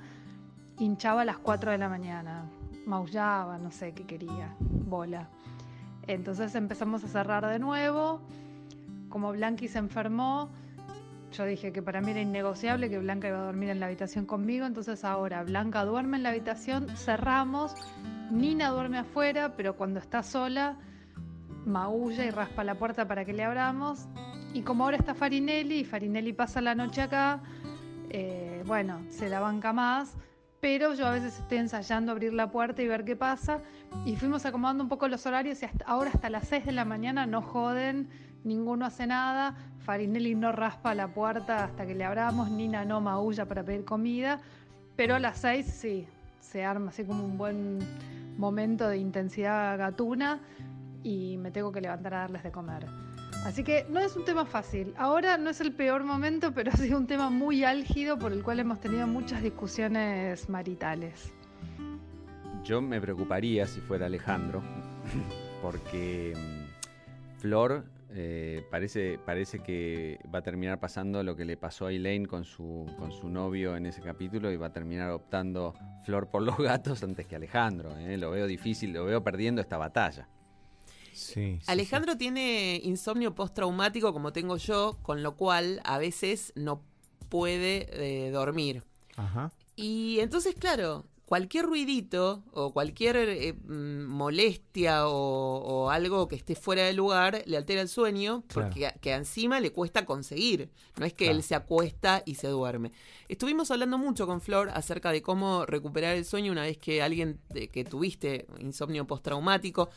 hinchaba a las 4 de la mañana, maullaba, no sé qué quería, bola. Entonces empezamos a cerrar de nuevo, como Blanqui se enfermó, yo dije que para mí era innegociable que Blanca iba a dormir en la habitación conmigo, entonces ahora Blanca duerme en la habitación, cerramos, Nina duerme afuera, pero cuando está sola, maulla y raspa la puerta para que le abramos. Y como ahora está Farinelli y Farinelli pasa la noche acá, eh, bueno, se la banca más, pero yo a veces estoy ensayando abrir la puerta y ver qué pasa. Y fuimos acomodando un poco los horarios y ahora hasta las 6 de la mañana no joden, ninguno hace nada, Farinelli no raspa la puerta hasta que le abramos, Nina no maulla para pedir comida, pero a las 6 sí, se arma así como un buen momento de intensidad gatuna y me tengo que levantar a darles de comer. Así que no es un tema fácil. Ahora no es el peor momento, pero (laughs) ha sido un tema muy álgido por el cual hemos tenido muchas discusiones maritales. Yo me preocuparía si fuera Alejandro, (laughs) porque mm, Flor eh, parece, parece que va a terminar pasando lo que le pasó a Elaine con su, con su novio en ese capítulo y va a terminar optando Flor por los gatos antes que Alejandro. eh. Lo veo difícil, lo veo perdiendo esta batalla. Sí, sí, Alejandro tiene insomnio postraumático como tengo yo, con lo cual a veces no puede eh, dormir. Ajá. Y entonces, claro, cualquier ruidito o cualquier eh, mm, molestia o, o algo que esté fuera de lugar le altera el sueño porque que encima le cuesta conseguir. No es que Claro. él se acuesta y se duerme. Estuvimos hablando mucho con Flor acerca de cómo recuperar el sueño una vez que alguien de- que tuviste insomnio postraumático.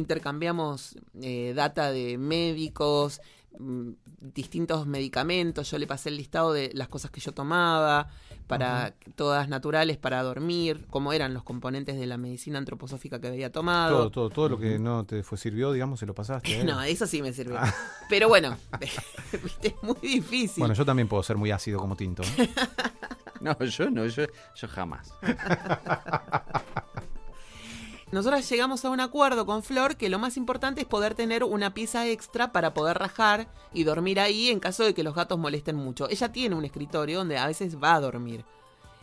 Intercambiamos eh, data de médicos, distintos medicamentos. Yo le pasé el listado de las cosas que yo tomaba, para todas naturales para dormir, cómo eran los componentes de la medicina antroposófica que había tomado. Todo, todo, todo lo que no te fue sirvió, digamos, se lo pasaste. él. (laughs) No, eso sí me sirvió. Pero bueno, (laughs) viste, es muy difícil. Bueno, yo también puedo ser muy ácido como tinto. ¿eh? (laughs) No, yo no, yo, yo jamás. Nosotras llegamos a un acuerdo con Flor que lo más importante es poder tener una pieza extra para poder rajar y dormir ahí en caso de que los gatos molesten mucho. Ella tiene un escritorio donde a veces va a dormir.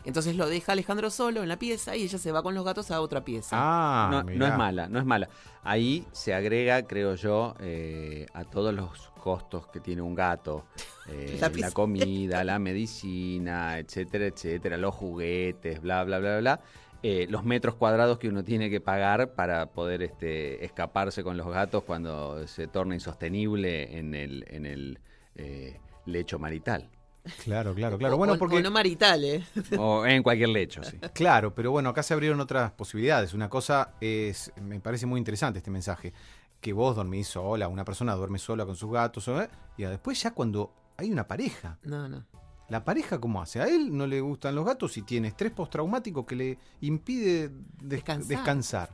Entonces lo deja Alejandro solo en la pieza y ella se va con los gatos a otra pieza. Ah, no, es mala, no es mala. Ahí se agrega, creo yo, eh, a todos los costos que tiene un gato. (laughs) eh, La la, comida, la medicina, etcétera, etcétera, los juguetes, bla, bla, bla, bla. Eh, los metros cuadrados que uno tiene que pagar para poder este, escaparse con los gatos cuando se torna insostenible en el, en el eh, lecho marital. Claro, claro, claro. O- Bueno, porque o no marital, ¿eh? o en cualquier lecho, sí. (laughs) Claro, pero bueno, acá se abrieron otras posibilidades. Una cosa es, me parece muy interesante este mensaje, que vos dormís sola, una persona duerme sola con sus gatos, ¿eh? y después ya cuando hay una pareja, No, no. La pareja cómo hace? A él no le gustan los gatos y tiene estrés postraumático que le impide des- Descansar. descansar.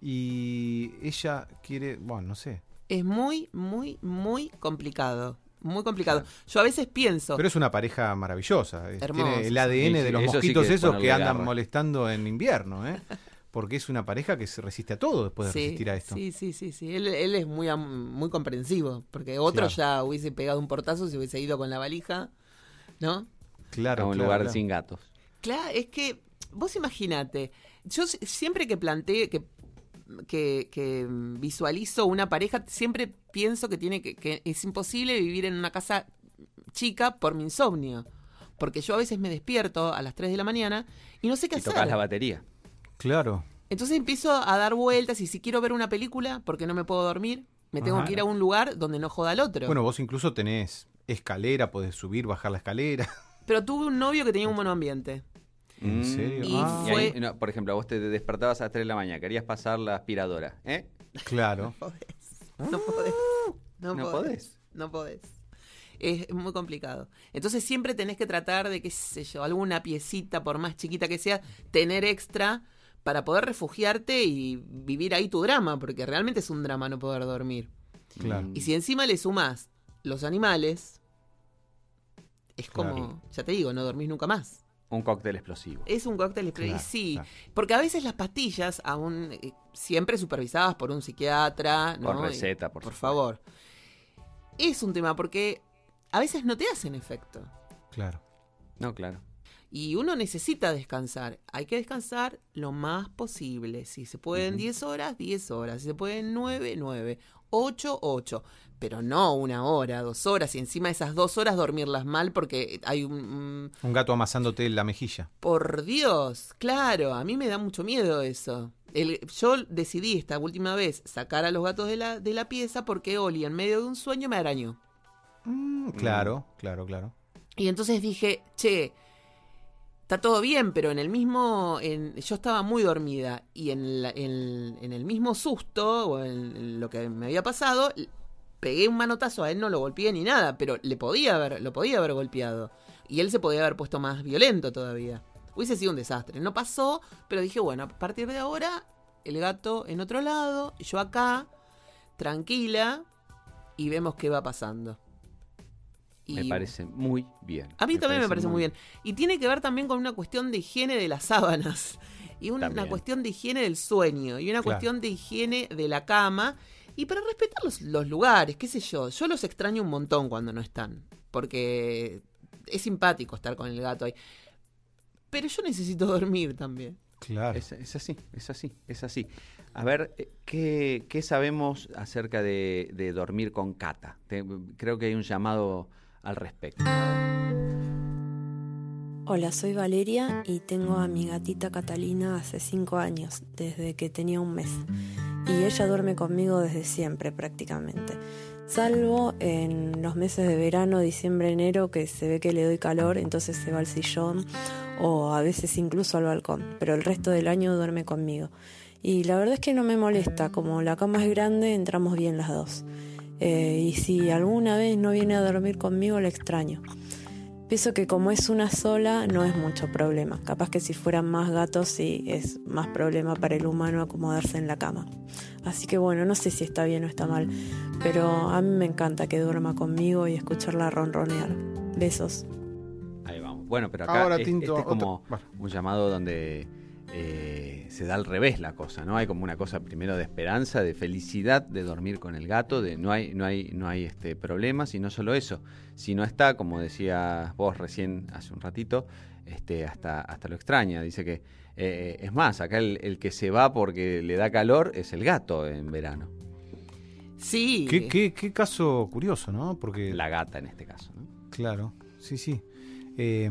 Y ella quiere, bueno, no sé. Es muy, muy, muy complicado. Muy complicado. Yo a veces pienso, Pero es una pareja maravillosa. es- Hermosa, tiene el. ADN Sí, de los sí mosquitos que esos que andan garra. molestando en invierno, ¿eh? (laughs) Porque es una pareja que se resiste a todo después de sí, resistir a esto. sí, sí, sí, sí. Él, él es muy, am- muy comprensivo, porque otro Claro. ya hubiese pegado un portazo si hubiese ido con la valija, ¿no? Claro, a un claro, lugar claro. sin gatos. Claro, es que vos imaginate, yo si- siempre que planteé, que, que, que visualizo una pareja, siempre pienso que tiene que, que es imposible vivir en una casa chica por mi insomnio. Porque yo a veces me despierto a las 3 de la mañana y no sé qué Y hacer. tocas la batería. Claro. Entonces empiezo a dar vueltas y si quiero ver una película, porque no me puedo dormir, me tengo Ajá. que ir a un lugar donde no joda al otro. Bueno, vos incluso tenés escalera, podés subir, bajar la escalera. (laughs) Pero tuve un novio que tenía un monoambiente. ¿En Mm. serio? Y Ah, Y ahí, Fue- no, por ejemplo, vos te despertabas a las 3 de la mañana, querías pasar la aspiradora, ¿eh? Claro. (laughs) No podés. No, No podés. podés. No podés. Es muy complicado. Entonces siempre tenés que tratar de, qué sé yo, alguna piecita, por más chiquita que sea, tener extra para poder refugiarte y vivir ahí tu drama, porque realmente es un drama no poder dormir. Claro. Y si encima le sumás los animales, es como, Claro. ya te digo, no dormís nunca más. Un cóctel explosivo. Es un cóctel Claro, sí, claro. porque a veces las pastillas, aún eh, siempre supervisadas por un psiquiatra, ¿no? Con receta, por por favor. Es un tema porque a veces no te hacen efecto Claro. No, claro. y uno necesita descansar. Hay que descansar lo más posible. Si se pueden Ujú. 10 horas, 10 horas. Si se pueden 9, 9. 8, 8. Pero no una hora, dos horas. Y encima esas dos horas dormirlas mal porque hay un... un- Un gato amasándote la mejilla. Por Dios, claro, a mí me da mucho miedo eso. El- yo decidí esta última vez sacar a los gatos de la, de la pieza porque Oli en medio de un sueño me arañó. Mm, claro, claro, claro. Y entonces dije, che, está todo bien, pero en el mismo, en, yo estaba muy dormida y en, la- en- el mismo susto o en, lo que me había pasado, pegué un manotazo a él, no lo golpeé ni nada, pero le podía haber, lo podía haber golpeado. Y él se podía haber puesto más violento todavía. Hubiese sido un desastre. No pasó, pero dije, bueno, a partir de ahora, el gato en otro lado, yo acá, tranquila, y vemos qué va pasando. Me parece muy bien. a mí también me parece muy bien. Y tiene que ver también con una cuestión de higiene de las sábanas. Y una También. cuestión de higiene del sueño. Y una Claro. cuestión de higiene de la cama. Y para respetar los, los lugares, qué sé yo. Yo los extraño un montón cuando no están. Porque es simpático estar con el gato ahí. Pero yo necesito (laughs) dormir también. Claro. Es, es así, es así, es así. A ver, eh, ¿qué, qué sabemos acerca de, de dormir con cata? Te- creo que hay un llamado al respecto. Hola, soy Valeria y tengo a mi gatita Catalina hace cinco años, desde que tenía un mes. Y ella duerme conmigo desde siempre prácticamente. Salvo en los meses de verano, diciembre, enero, que se ve que le doy calor, entonces se va al sillón o a veces incluso al balcón. Pero el resto del año duerme conmigo. Y la verdad es que no me molesta, como la cama es grande, entramos bien las dos. Eh, y si alguna vez no viene a dormir conmigo, la extraño. Pienso que como es una sola no es mucho problema. Capaz que si fueran más gatos sí es más problema para el humano acomodarse en la cama. Así que bueno, no sé si está bien o está mal, pero a mí me encanta que duerma conmigo y escucharla ronronear. Besos. Ahí vamos. Bueno, pero acá Ahora, es- Tinto, este es como un llamado donde eh, se da al revés la cosa, ¿no? Hay como una cosa primero de esperanza, de felicidad de dormir con el gato, de no hay, no hay, no hay este problemas, y no solo eso. Si no está, como decías vos recién hace un ratito, este, hasta, hasta lo extraña. Dice que eh, es más, acá el, el que se va porque le da calor es el gato en verano. Sí. ¿Qué, qué, qué caso curioso, ¿no? Porque. La gata en este caso, ¿no? Claro, sí, sí. Eh,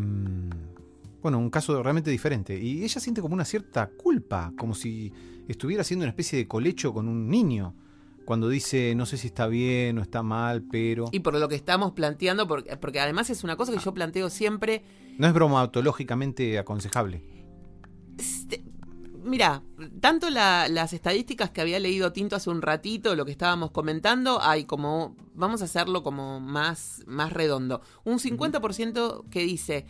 bueno, un caso realmente diferente. Y ella siente como una cierta culpa, como si estuviera haciendo una especie de colecho con un niño. Cuando dice, no sé si está bien o está mal, pero... Y por lo que estamos planteando, porque, porque además es una cosa que yo planteo siempre. No es bromatológicamente aconsejable. Este, mira, tanto la- las estadísticas que había leído Tinto hace un ratito, lo que estábamos comentando, hay como, vamos a hacerlo como más, más redondo. Un 50% que dice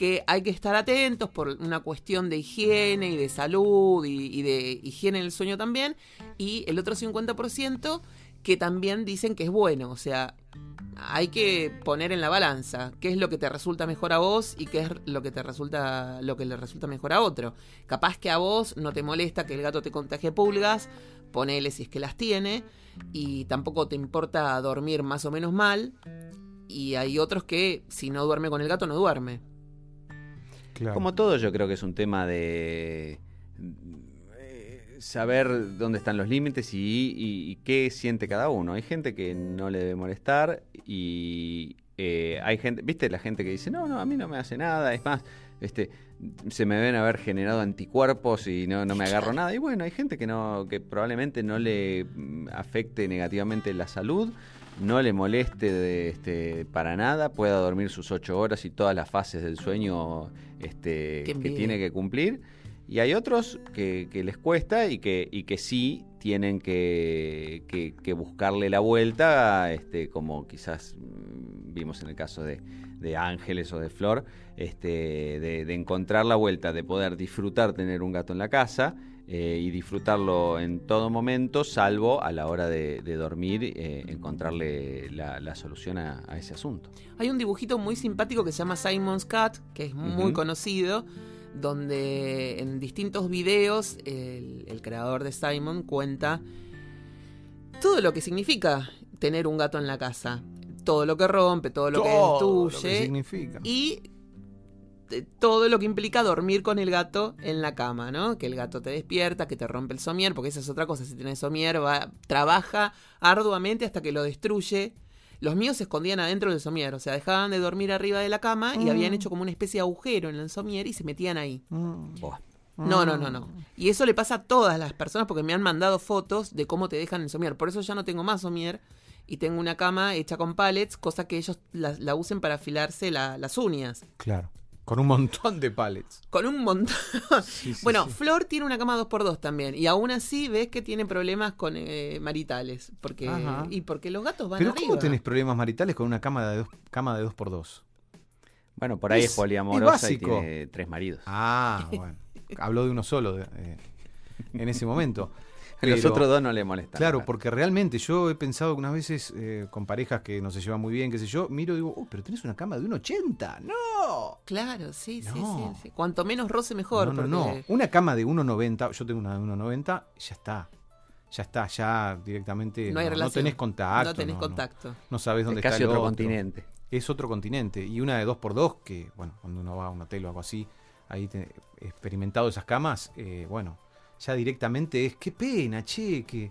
que hay que estar atentos por una cuestión de higiene y de salud y, de higiene del sueño también. Y el otro 50% que también dicen que es bueno. O sea, hay que poner en la balanza qué es lo que te resulta mejor a vos y qué es lo que te resulta lo que le resulta mejor a otro. Capaz que a vos no te molesta que el gato te contagie pulgas, ponele si es que las tiene y tampoco te importa dormir más o menos mal y hay otros que si no duerme con el gato no duerme. Como todo, yo creo que es un tema de eh, saber dónde están los límites y, y- qué siente cada uno. Hay gente que no le debe molestar y eh, hay gente, viste, la gente que dice, no, no, a mí no me hace nada. Es más, este, se me deben haber generado anticuerpos y no, no me agarro nada. Y bueno, hay gente que no, que probablemente no le mm, afecte negativamente la salud, no le moleste de, este, para nada, pueda dormir sus ocho horas y todas las fases del sueño este, que tiene que cumplir. Y hay otros que, que les cuesta y que, y que sí tienen que, que- que buscarle la vuelta, este, como quizás mm, vimos en el caso de, de Ángeles o de Flor, este, de, de encontrar la vuelta, de poder disfrutar tener un gato en la casa eh, y disfrutarlo en todo momento, salvo a la hora de, de dormir, eh, encontrarle la, la solución a, a ese asunto. Hay un dibujito muy simpático que se llama Simon's Cat, que es muy conocido, donde en distintos videos el, el creador de Simon cuenta todo lo que significa tener un gato en la casa. Todo lo que rompe, todo lo que Todo lo que destruye. significa. y todo lo que implica dormir con el gato en la cama, ¿no? Que el gato te despierta, que te rompe el somier, porque esa es otra cosa. Si tienes somier, va, trabaja arduamente hasta que lo destruye. Los míos se escondían adentro del somier, o sea, dejaban de dormir arriba de la cama y habían hecho como una especie de agujero en el somier y se metían ahí. Buah. No, no, no, no. Y eso le pasa a todas las personas porque me han mandado fotos de cómo te dejan el somier. Por eso ya no tengo más somier y tengo una cama hecha con pallets, cosa que ellos la, la usen para afilarse la- las uñas. Claro. Con un montón de pallets. Con un montón. Sí, sí, (laughs) bueno, sí. Flor tiene una cama 2x2 también. Y aún así ves que tiene problemas con eh, maritales. Porque, Ajá. y porque los gatos van Pero arriba. ¿cómo tenés problemas maritales con una cama de dos, cama de dos por dos? Bueno, por ahí es, Es- poliamorosa es y básico. tiene tres maridos. Ah, bueno. (laughs) Habló de uno solo de- eh, en ese momento. Los otros dos no le molestan. Claro, porque realmente yo he pensado que unas veces eh, con parejas que no se llevan muy bien, qué sé yo, miro y digo, oh, pero tenés una cama de un 80. ¡No! Claro, sí, sí, No. sí, sí. Cuanto menos roce, mejor. no, no, porque- no. Una cama de 1,90, yo tengo una de 1,90, ya está. Ya está, ya directamente No hay relación. tenés contacto. No tenés no, contacto. No, sabes dónde es está casi el otro otro. continente. Es otro continente. Y una de 2x2, que, bueno, cuando uno va a un hotel o algo así, ahí te, he experimentado esas camas, eh, bueno, ya directamente es, qué pena, che, que,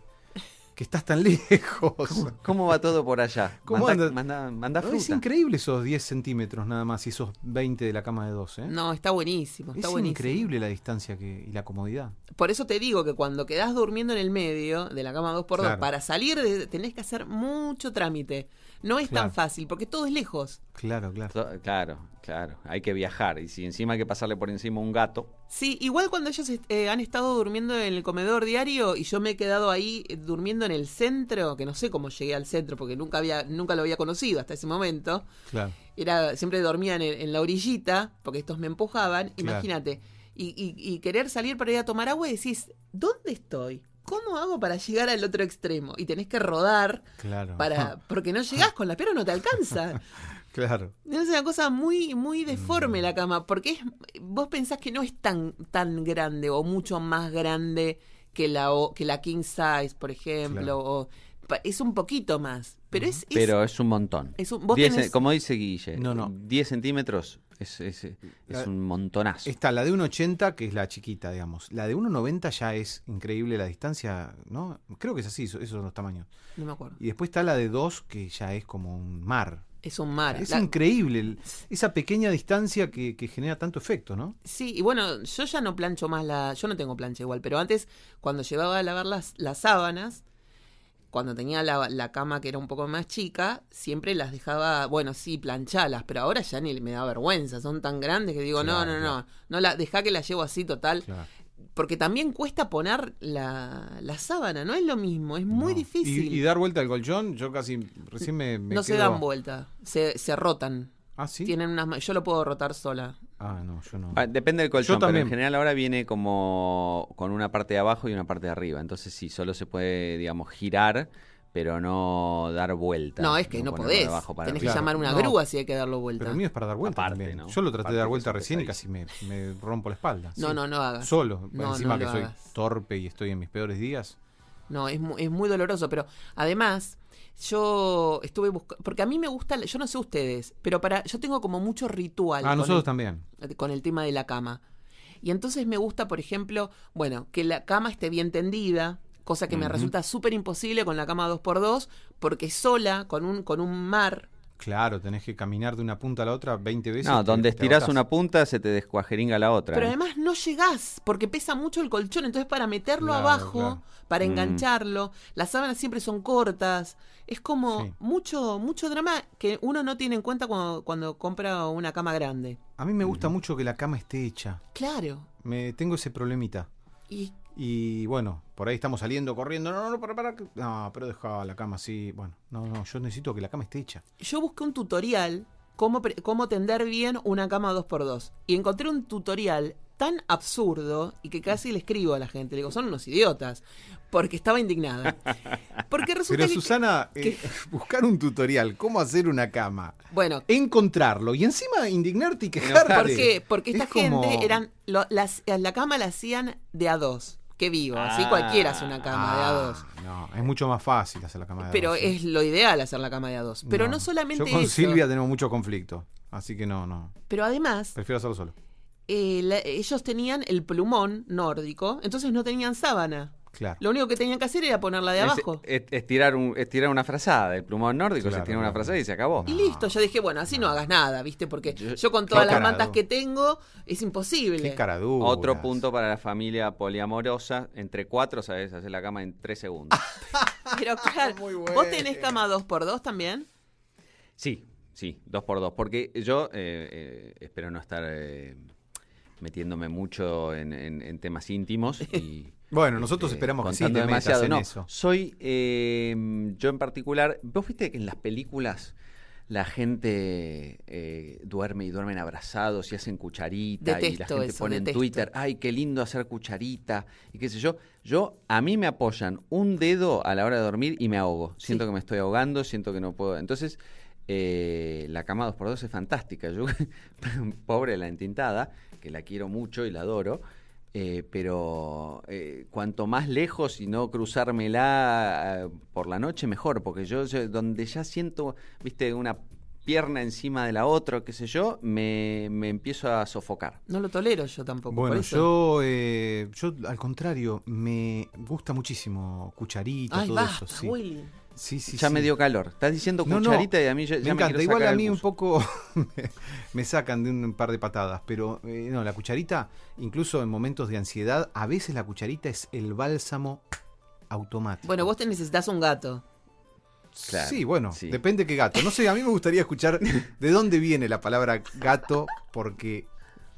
que estás tan (laughs) lejos. ¿Cómo va todo por allá? ¿Cómo manda, anda? manda- manda No, es increíble esos 10 centímetros nada más y esos 20 de la cama de 2, ¿eh? No, está buenísimo. Está es buenísimo. increíble la distancia que, y la comodidad. Por eso te digo que cuando quedás durmiendo en el medio de la cama 2x2, Claro. para salir de- tenés que hacer mucho trámite. No es Claro. tan fácil, porque todo es lejos. Claro, claro. To- Claro, claro. Hay que viajar. Y si encima hay que pasarle por encima un gato. Sí, igual cuando ellos eh, han estado durmiendo en el comedor diario y yo me he quedado ahí eh, durmiendo en el centro, que no sé cómo llegué al centro porque nunca había nunca lo había conocido hasta ese momento. Claro. Era siempre dormía en, el- en la orillita porque estos me empujaban, Claro. imagínate. Y, y- y querer salir para ir a tomar agua y decís, ¿dónde estoy? ¿Cómo hago para llegar al otro extremo? Y tenés que rodar Claro. para (laughs) porque no llegás con la pierna no te alcanza. (laughs) Claro. Es una cosa muy, muy deforme la cama, porque es, vos pensás que no es tan, tan grande o mucho más grande que la, o- que la king size, por ejemplo, Claro. o es un poquito más, pero es, es- Pero es un montón. es un- vos Diez tenés- Como dice Guille, No, no. 10 centímetros es, es- es La- un montonazo. Está la de 1,80, que es la chiquita, digamos. La de 1,90 ya es increíble la distancia, ¿no? Creo que es así, eso- esos son los tamaños. no me acuerdo, Y después está la de 2, que ya es como un mar. es un mar. Es La- increíble el- esa pequeña distancia que, que genera tanto efecto, ¿no? Sí, y bueno, yo ya no plancho más la. Yo no tengo plancha igual, pero antes, cuando llevaba a lavar las, las sábanas, cuando tenía la, la cama que era un poco más chica, siempre las dejaba, bueno, sí, planchalas, pero ahora ya ni me da vergüenza, son tan grandes que digo, Claro, no, no, claro. no, no la, deja que la llevo así total, Claro. porque también cuesta poner la, la sábana, no es lo mismo, es muy No. difícil. Y, y dar vuelta al colchón, yo casi recién me, me no se dan vuelta, se, se rotan. Ah, sí. Tienen unas, yo lo puedo rotar sola. Ah, no, yo no. Ah, depende del colchón, Yo pero en general ahora viene como con una parte de abajo y una parte de arriba. Entonces sí, solo se puede, digamos, girar, pero no dar vuelta. No, es que no de podés. abajo para Tenés arriba. que llamar una No. grúa si hay que darlo vuelta. Pero el mío es para dar vuelta Aparte, también. ¿no? Yo lo traté Aparte de dar vuelta recién y casi me, me rompo la espalda. No, sí. no, no hagas. Solo. No, Encima no que soy hagas. torpe y estoy en mis peores días. No, es, mu- es muy doloroso, pero además yo estuve buscando, porque a mí me gusta, yo no sé ustedes, pero para yo tengo como mucho ritual Ah, nosotros el, también. con el tema de la cama. Y entonces me gusta, por ejemplo, bueno, que la cama esté bien tendida, cosa que me resulta súper imposible con la cama 2x2, porque sola, con un, con un mar, Claro, tenés que caminar de una punta a la otra 20 veces. No, donde estirás una punta se te descuajeringa la otra. Pero ¿eh? además no llegás, porque pesa mucho el colchón, entonces para meterlo Claro, abajo, claro. para Mm. engancharlo, las sábanas siempre son cortas, es como Sí. mucho, mucho drama que uno no tiene en cuenta cuando, cuando compra una cama grande. A mí me gusta mucho que la cama esté hecha. Claro. Me tengo ese problemita. Y Y bueno, por ahí estamos saliendo corriendo. No, no, no, para, para. que- No, pero deja la cama así. Bueno, no, no, yo necesito que la cama esté hecha. yo busqué un tutorial cómo, cómo tender bien una cama 2x2 y encontré un tutorial tan absurdo y que casi le escribo a la gente, le digo, son unos idiotas, porque estaba indignada. (laughs) Porque resulta Pero que- Susana, eh, (laughs) buscar un tutorial, cómo hacer una cama, bueno, encontrarlo y encima indignarte y quejarte. ¿Por qué? Porque esta Es como- gente eran lo- las, la cama la hacían de a dos. Que vivo, así Ah. cualquiera hace una cama de a Ah, dos. No, es mucho más fácil hacer la cama de a Pero dos, sí. es lo ideal hacer la cama de a dos. Pero no, solamente Yo con eso. Silvia tenemos mucho conflicto, así que no, no. Pero además, Prefiero hacerlo solo. eh, la- ellos tenían el plumón nórdico, entonces no tenían sábana. Claro. Lo único que tenían que hacer era ponerla de Es- abajo. es- estirar, un, estirar una frazada. El plumón nórdico se Claro, estira una frazada y se acabó. Y listo, yo dije, bueno, así no hagas nada, ¿viste? Porque Yo- yo, con todas las mantas que tengo es imposible. Qué cara dura. Otro punto para la familia poliamorosa. Entre cuatro, sabes hacer la cama en tres segundos. (laughs) Pero (laughs) claro, Muy ¿vos tenés cama 2x2 también? Sí, sí, dos por dos. Porque yo eh, eh, espero no estar eh, metiéndome mucho en, en- en temas íntimos. Y, (laughs) Bueno, nosotros este, esperamos que sí contando te demasiado. en no, eso. soy eh, yo en particular. Vos viste que en las películas la gente eh, duerme y duermen abrazados y hacen cucharita y la gente eso, pone en. Twitter, ay, qué lindo hacer cucharita y qué sé yo. Yo, a mí me apoyan un dedo a la hora de dormir y me ahogo. Siento que me estoy ahogando, siento que no puedo. Entonces, eh, la cama 2x2 es fantástica. Yo, (laughs) pobre la entintada, que la quiero mucho y la adoro. Eh, pero eh, cuanto más lejos y no cruzármela eh, por la noche, mejor, porque yo, yo donde ya siento, viste, una pierna encima de la otra, qué sé yo, me, me empiezo a sofocar. No lo tolero yo tampoco. por Bueno, eso. yo, eh, yo al contrario, me gusta muchísimo cucharita, Ay, todo basta, eso. Sí, Willy. Sí, sí. ya sí. me dio calor. Estás diciendo No, no, cucharita y a mí ya, Me ya encanta, quiero igual sacar a mí un poco (laughs) me, me sacan de un par de patadas, pero eh, no, la cucharita, incluso en momentos de ansiedad, a veces la cucharita es el bálsamo automático. Bueno, vos te necesitas un gato. Claro, sí, bueno, sí. depende qué gato. No sé, a mí me gustaría escuchar (laughs) de dónde viene la palabra gato, porque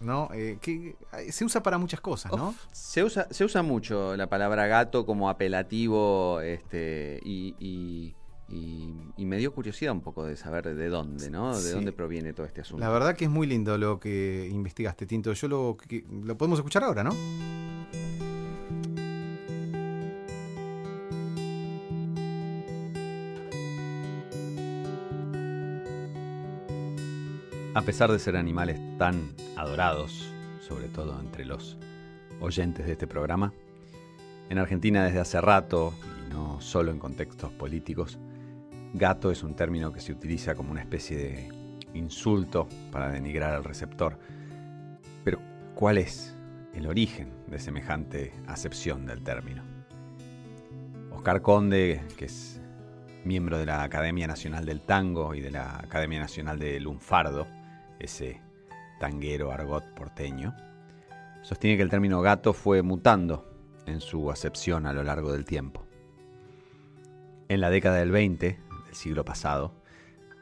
¿no? Eh, que eh, se usa para muchas cosas, ¿no? Se usa, se usa mucho la palabra gato como apelativo este, y, y- y- y me dio curiosidad un poco de saber de dónde, ¿no? De Sí. dónde proviene todo este asunto. La verdad que es muy lindo lo que investigaste, Tinto. Yo lo, que- lo podemos escuchar ahora, ¿no? A pesar de ser animales tan adorados, sobre todo entre los oyentes de este programa, en Argentina desde hace rato, y no solo en contextos políticos, gato es un término que se utiliza como una especie de insulto para denigrar al receptor. Pero, ¿cuál es el origen de semejante acepción del término? Oscar Conde, que es miembro de la Academia Nacional del Tango y de la Academia Nacional de Lunfardo, ese tanguero argot porteño, sostiene que el término gato fue mutando en su acepción a lo largo del tiempo. En la década del 20 del siglo pasado,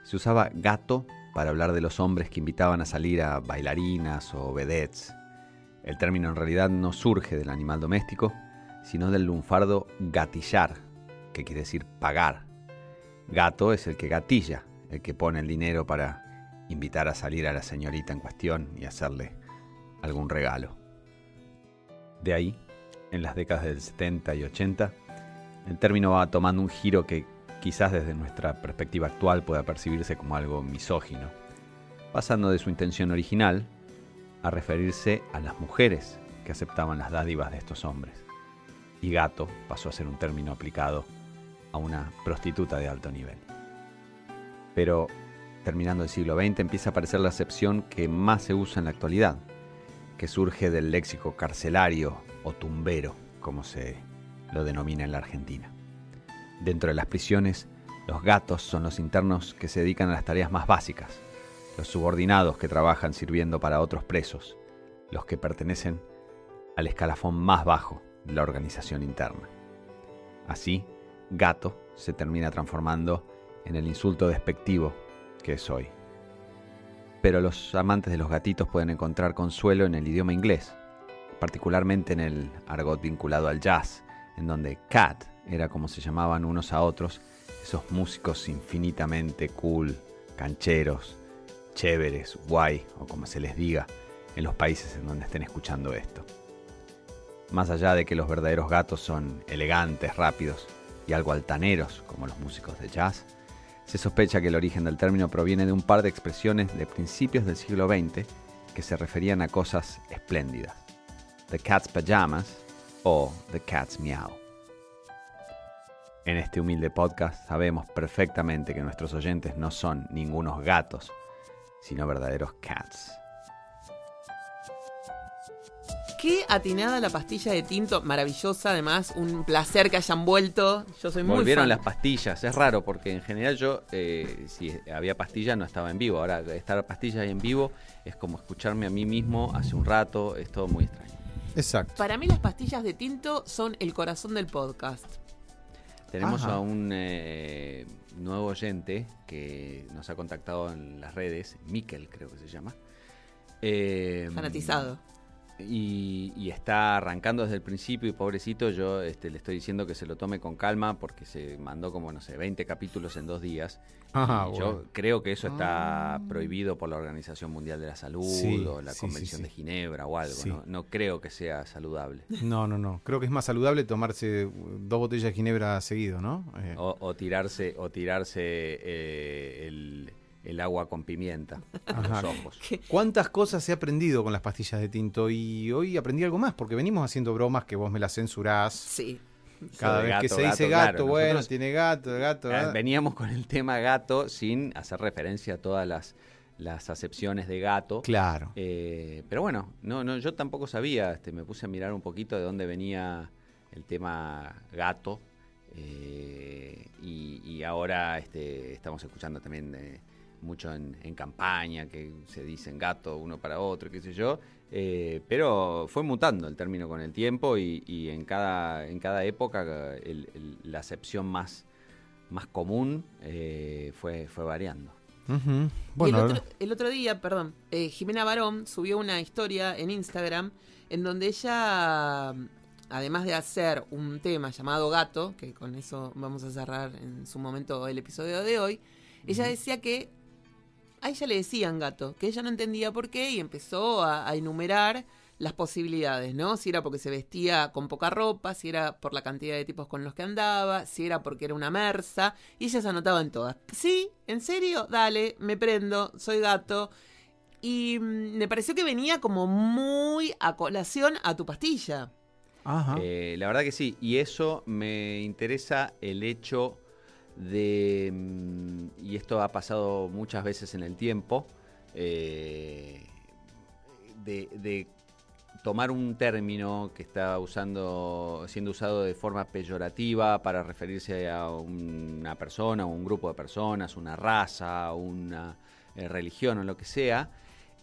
se usaba gato para hablar de los hombres que invitaban a salir a bailarinas o vedettes. El término en realidad no surge del animal doméstico, sino del lunfardo gatillar, que quiere decir pagar. Gato es el que gatilla, el que pone el dinero para invitar a salir a la señorita en cuestión y hacerle algún regalo. De ahí, en las décadas del 70 y 80, el término va tomando un giro que quizás desde nuestra perspectiva actual pueda percibirse como algo misógino, pasando de su intención original a referirse a las mujeres que aceptaban las dádivas de estos hombres. Y gato pasó a ser un término aplicado a una prostituta de alto nivel. Pero terminando el siglo XX empieza a aparecer la acepción que más se usa en la actualidad, que surge del léxico carcelario o tumbero, como se lo denomina en la Argentina. Dentro de las prisiones, Los gatos son los internos que se dedican a las tareas más básicas, los subordinados que trabajan sirviendo para otros presos, los que pertenecen al escalafón más bajo de la organización interna. Así, gato se termina transformando en el insulto despectivo que es hoy. Pero los amantes de los gatitos pueden encontrar consuelo en el idioma inglés, particularmente en el argot vinculado al jazz, en donde cat era como se llamaban unos a otros esos músicos infinitamente cool, cancheros, chéveres, guay o como se les diga en los países en donde estén escuchando esto. Más allá de que los verdaderos gatos son elegantes, rápidos y algo altaneros como los músicos de jazz, se sospecha que el origen del término proviene de un par de expresiones de principios del siglo XX que se referían a cosas espléndidas. The Cat's Pajamas o The Cat's Meow. En este humilde podcast sabemos perfectamente que nuestros oyentes no son ningunos gatos, sino verdaderos cats. Qué atinada la pastilla de tinto, maravillosa además, un placer que hayan vuelto. Yo soy muy Volvieron fan. las pastillas, es raro porque en general yo, eh, si había pastillas no estaba en vivo. Ahora estar pastillas en vivo es como escucharme a mí mismo hace un rato, es todo muy extraño. Exacto. Para mí las pastillas de tinto son el corazón del podcast. Tenemos Ajá. a un eh, nuevo oyente que nos ha contactado en las redes, Mikel creo que se llama. Eh, Fanatizado. Y, y está arrancando desde el principio y pobrecito yo este, le estoy diciendo que se lo tome con calma porque se mandó como, no sé, 20 capítulos en dos días. Ajá, Y bueno. Yo creo que eso está prohibido por la Organización Mundial de la Salud Sí, o la sí, Convención sí. de Ginebra o algo. Sí. ¿no? no creo que sea saludable. No, no, no. Creo que es más saludable tomarse dos botellas de ginebra seguido, ¿no? Eh, O, o tirarse, o tirarse eh, el, el agua con pimienta a Ajá. los ojos. ¿Cuántas cosas he aprendido con las pastillas de tinto? Y hoy aprendí algo más, porque venimos haciendo bromas que vos me las censurás. Sí. Cada vez que gato, se dice gato, gato, claro, bueno, nosotros- tiene gato, gato. Ah, ah. Veníamos con el tema gato sin hacer referencia a todas las, las acepciones de gato. Claro. Eh, pero bueno, no, no, yo tampoco sabía, este, me puse a mirar un poquito de dónde venía el tema gato. eh, y, y ahora este, estamos escuchando también eh, mucho en, en campaña que se dicen gato uno para otro, qué sé yo. eh, pero fue mutando el término con el tiempo y, y en, cada, en cada época el- el- la acepción más, más común eh, fue, fue variando. Bueno, el, otro, el otro día, perdón, eh, Jimena Barón subió una historia en Instagram en donde ella, además de hacer un tema llamado Gato, que con eso vamos a cerrar en su momento el episodio de hoy, ella decía que a ella le decían gato, que ella no entendía por qué y empezó a, a enumerar las posibilidades, ¿no? Si era porque se vestía con poca ropa, si era por la cantidad de tipos con los que andaba, si era porque era una mersa, y ella se anotaba en todas. Sí, ¿en serio? Dale, me prendo, soy gato. Y mm, me pareció que venía como muy a colación a tu pastilla. Ajá. Eh, la verdad que sí, y eso me interesa el hecho de, mm, y esto ha pasado muchas veces en el tiempo, eh, de, tomar un término que está usando, siendo usado de forma peyorativa para referirse a una persona, un grupo de personas, una raza, una eh, religión o lo que sea,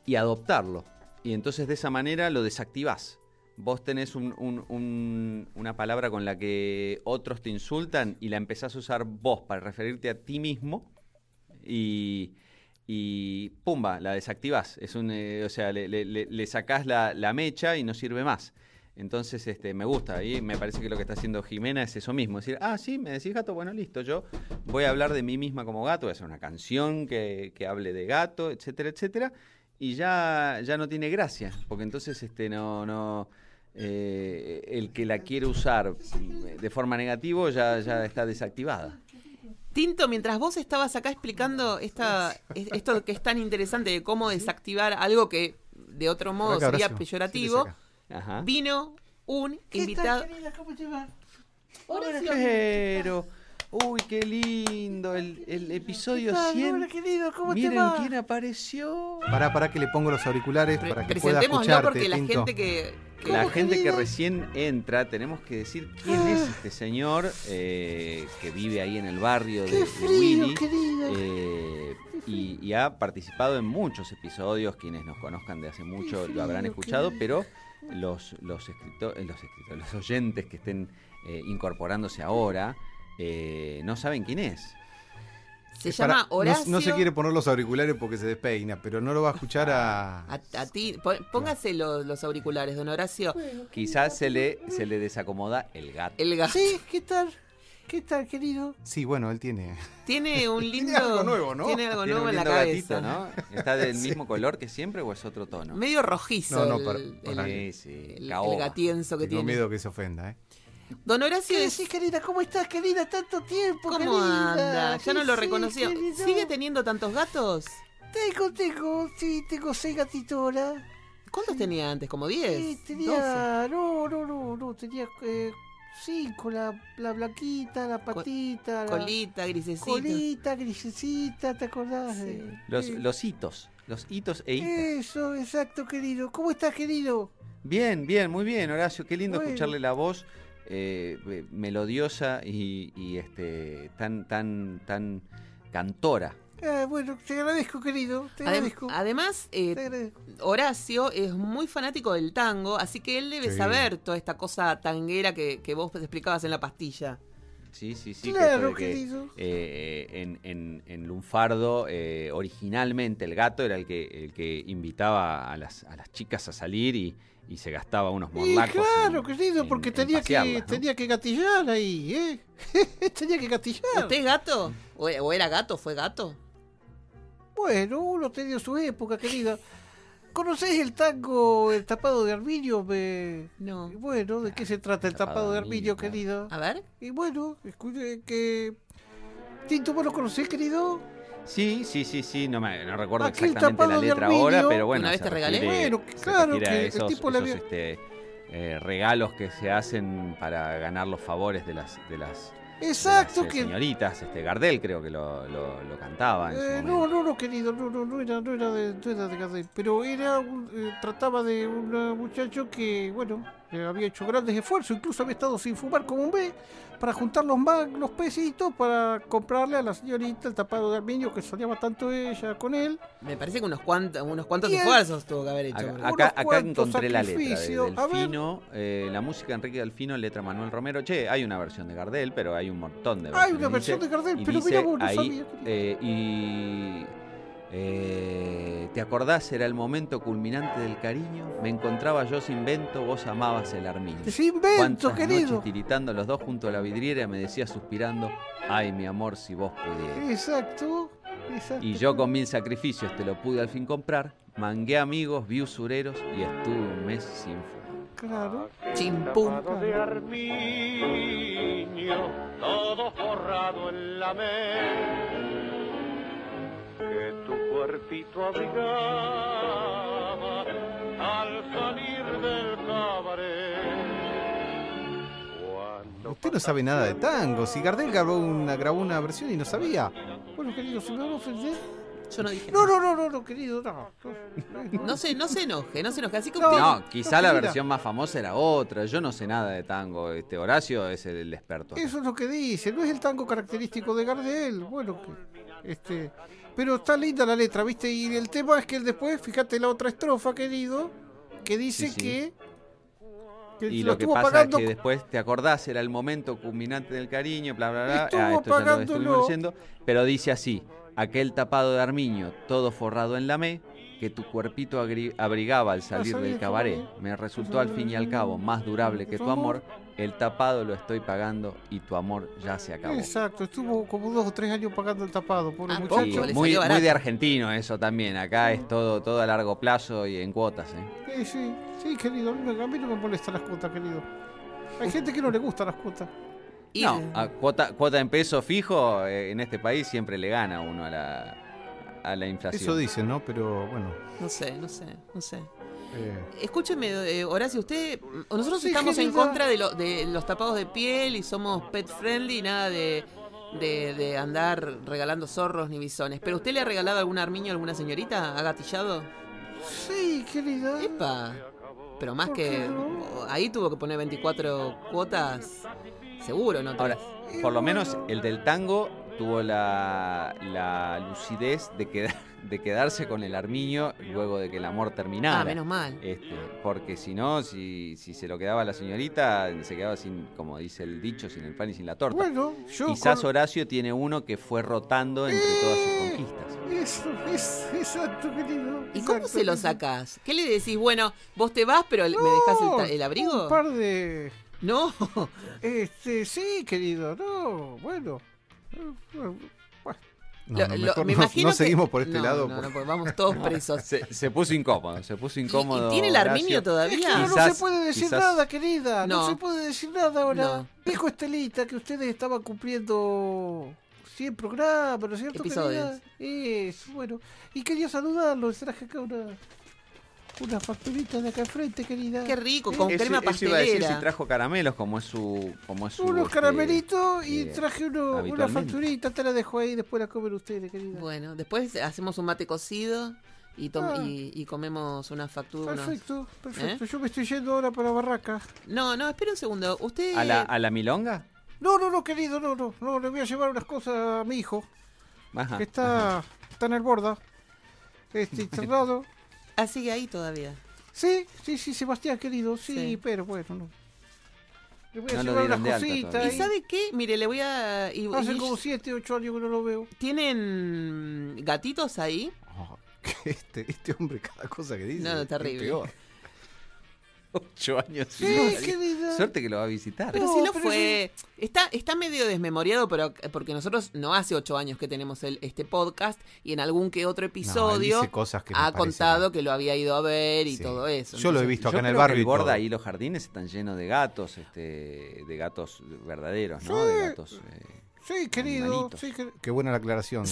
y adoptarlo. Y entonces de esa manera lo desactivás. Vos tenés un- un- un- una palabra con la que otros te insultan y la empezás a usar vos para referirte a ti mismo y, pumba, la desactivás. Es un, eh, o sea, le, sacás la, la mecha y no sirve más. Entonces, este, me gusta. Y me parece que lo que está haciendo Jimena es eso mismo. Es decir, ah, sí, me decís gato, bueno, listo. Yo voy a hablar de mí misma como gato, voy a hacer una canción que, que hable de gato, etcétera, etcétera. Y ya, ya no tiene gracia. Porque entonces este, no, no. Eh, el que la quiere usar de forma negativa ya, ya está desactivada. Tinto, mientras vos estabas acá explicando esta, es- esto que es tan interesante de cómo desactivar algo que de otro modo sería peyorativo, vino un invitado. Horacio, uy, qué lindo, el, el episodio 100. Miren quién apareció. Pará, pará que le pongo los auriculares pre- para que pueda escucharte, porque la Tinto. gente que la ¿Cómo, gente que recién entra, tenemos que decir quién Ah. es este señor eh, que vive ahí en el barrio de, Qué de frío, Willy. querida. eh, y, y ha participado en muchos episodios, quienes nos conozcan de hace mucho lo habrán escuchado, pero los, los, escrito- eh, los, escritores, los oyentes que estén eh, incorporándose ahora eh, no saben quién es. Se llama no- Horacio. No, se quiere poner los auriculares porque se despeina, pero no lo va a escuchar a. A, a ti, póngase los, los auriculares, don Horacio. Quizás se le, se le desacomoda el gato. El gato. Sí, ¿qué tal? ¿Qué tal, querido? Sí, bueno, él tiene. Tiene (laughs) un lindo. Tiene algo nuevo, ¿no? Tiene algo Tiene nuevo un en la cabeza. gatito, ¿no? ¿Está del (laughs) mismo color que siempre o es otro tono? Medio rojizo No, no, el, para- el- para- Sí, sí, el- el gatienzo que Tengo tiene. miedo que se ofenda, ¿eh? Don Horacio es. querida? ¿Cómo estás, querida? Tanto tiempo, ¿Cómo anda? Ya no lo reconoció. ¿Sigue teniendo tantos gatos? Tengo, tengo, sí, tengo seis gatitos ahora. ¿Cuántos tenía antes? ¿Como 10? Sí, 12. tenía, no, no, no, no, tenía eh, cinco, la, la blanquita, la patita, la Colita, grisecita. colita, grisecita, ¿te acordás? Sí. Eh, Los, eh, los hitos, los hitos e hitas. Eso, exacto, querido. ¿Cómo estás, querido? Bien, bien, muy bien, Horacio. Qué lindo Bueno. escucharle la voz eh, eh, melodiosa y, y, este tan tan tan cantora. Ah, bueno, te agradezco, querido, te Adem- agradezco. además, eh, te agradezco. Horacio es muy fanático del tango, así que él debe Sí. saber toda esta cosa tanguera que, que vos explicabas en la pastilla. Sí, sí, sí. que Claro, que, querido. eh, en, en, en Lunfardo, eh, originalmente el gato era el que, el que invitaba a las, a las chicas a salir y, y se gastaba unos Y morlacos. claro, en- querido, en- porque en tenía, que, tenía que gatillar ahí, ¿eh? (laughs) tenía que gatillar. ¿Usted es gato? ¿O o era gato? ¿Fue gato? Bueno, uno tenía su época, querida. ¿Conocés el tango El tapado de Arminio? Me... No. Bueno, ¿de qué se trata el tapado de Arminio, claro. querida? A ver. Y bueno, escuche que... Tinto, ¿vos lo conocés, querido? Sí, sí, sí, sí, no, me, no recuerdo Aquel exactamente la letra ahora, pero bueno. ¿Una vez te regalé? refiere- Bueno, se claro que el esos, tipo le esos, había- este, eh, regalos que se hacen para ganar los favores de las, de las, de Exacto, las, eh, que... señoritas. Este, Gardel creo que lo, lo, lo cantaba en Eh, no, no, no, querido, no, no, no era, no era de, no era de Gardel, pero era un- eh, trataba de un muchacho que, bueno, eh, había hecho grandes esfuerzos, incluso había estado sin fumar como un B para juntar los mag, los pesitos para comprarle a la señorita el tapado de Arminio que soñaba tanto ella con él. Me parece que unos cuantos, unos cuantos Y esfuerzos tuvo que haber hecho. Acá, acá, acá encontré la letra de. Delfino, eh, la música de Enrique Delfino, letra Manuel Romero. Che, hay una versión de Gardel, pero hay un montón de Hay versiones. una versión Dice- de Gardel, pero dice mira vos, no ahí, sabía. eh, y eh, ¿te acordás? Era el momento culminante del cariño. Me encontraba yo sin vento, vos amabas el armiño. Es invento, Cuántas querido. noches tiritando los dos junto a la vidriera me decía suspirando, ay mi amor si vos pudieras. Exacto, exacto. Y yo con mil sacrificios te lo pude al fin comprar, mangué amigos, vi usureros y estuve un mes sin fumar. Claro. Chimpum. de armiño, todo forrado en la que tu cuerpito abrigaba al salir del cabaret. Cuando Usted no sabe nada de tango. Si Gardel grabó una, grabó una versión y no sabía. Bueno, querido, si me van a ofender. Yo no dije No, no, no, no, no, querido, no. no, No se, no se enoje, no se enoje. Así que No, usted. No, quizá la versión más famosa era otra. Yo no sé nada de tango. Este Horacio es el, el experto. acá. Eso es lo que dice, no es el tango característico de Gardel. Bueno, que, este, pero está linda la letra, ¿viste? Y el tema es que después, fíjate la otra estrofa, querido, que dice Sí, sí. que, que Y lo que pasa pagando es que después te acordás, era el momento culminante del cariño, bla, bla, bla. Estuvo Ah, esto ya lo leyendo. Pero dice así: aquel tapado de armiño, todo forrado en la me, que tu cuerpito abrigaba al salir del cabaret. cabaret. Me resultó al fin y al cabo más durable que tu amor. El tapado lo estoy pagando y tu amor ya se acabó. Exacto, estuvo como dos o tres años pagando el tapado, pobre Ah, muchacho. Sí, muy, de argentino eso también. Acá es todo, todo a largo plazo y en cuotas. ¿eh? Sí, sí, sí, querido, a mí, no- me molestan las cuotas, querido. Hay gente que no le gustan las cuotas. Y- No, a cuota, cuota en peso fijo eh, en este país siempre le gana uno a la, a la inflación. Eso dicen, ¿no? Pero bueno. No sé, no sé, no sé. eh, Escúcheme, eh, Horacio, usted. Nosotros Sí, estamos en contra de, lo- de los tapados de piel y somos pet friendly, nada de, de, de andar regalando zorros ni bisones. ¿Pero usted le ha regalado algún armiño a alguna señorita? ¿Ha gatillado? sí, querida. ¡Epa! Pero más ¿Por que. no? Ahí tuvo que poner 24 cuotas. Seguro, ¿no? Ahora, por lo menos el del tango tuvo la, la lucidez de, queda- (laughs) de quedarse con el armiño luego de que el amor terminara. Ah, menos mal. Este, porque si no, si, si se lo quedaba la señorita, se quedaba sin, como dice el dicho, sin el pan y sin la torta. Bueno, yo Quizás con- Horacio tiene uno que fue rotando entre todas sus conquistas. Eso, es exacto, querido. ¿Y cómo se lo sacás? ¿Qué le decís? Bueno, vos te vas, pero me dejás el, el abrigo. Un par de. No. (laughs) Este, sí, querido, no, bueno. Bueno. No, Lo- no, lo- me no- imagino no que- seguimos por este no, lado. no, no, vamos todos (laughs) presos. Se, se puso incómodo, se puso incómodo. tiene el armiño Horacio. todavía? Claro, no Quizás- se puede decir quizás- nada, querida. No. No. se puede decir nada ahora. No. Dijo Estelita que ustedes estaban cumpliendo 100 programas, ¿no es cierto, Episodios. querida? Eso, bueno. Y quería saludarlo. Les traje acá una, una facturita de acá enfrente, querida. Qué rico, con Eso- crema eso iba a decir pastelera. si trajo caramelos, como es su. Como es su Unos este, caramelitos y eh, traje uno, una facturita. Te la dejo ahí, después la comen ustedes, querida. Bueno, después hacemos un mate cocido y, tom- Ah. y, y comemos una factura. unos- Perfecto, perfecto. ¿Eh? Yo me estoy yendo ahora para Barraca. No, no, espera un segundo. Usted. ¿A la, ¿A la milonga? No, no, no, querido, no, no, no, le voy a llevar unas cosas a mi hijo, Ajá. que está, está en el borda, este, (laughs) internado. Ah, sigue ahí todavía. Sí, sí, sí, Sebastián, querido, sí, Sí. pero bueno, no. Le voy a No unas cositas. ¿Y sabe qué? Mire, le voy a. y- Hace y- como 7, 8 años que no lo veo. ¿Tienen gatitos ahí? Oh, (laughs) este, este hombre, cada cosa que dice. No, no, es peor. Ocho años. Sí, sin- querida. Suerte que lo va a visitar. Pero No, si no pero fue. Está, está medio desmemoriado, pero porque nosotros no hace ocho años que tenemos el, este podcast y en algún que otro episodio dice cosas que ha parecen- contado que lo había ido a ver y Sí. todo eso. Yo lo he Entonces, visto acá en el creo que barrio. el y borda ahí los jardines están llenos de gatos, este, de gatos verdaderos, ¿no? De gatos. eh, Sí, querido. Animalitos. Sí, quer- Qué buena la aclaración.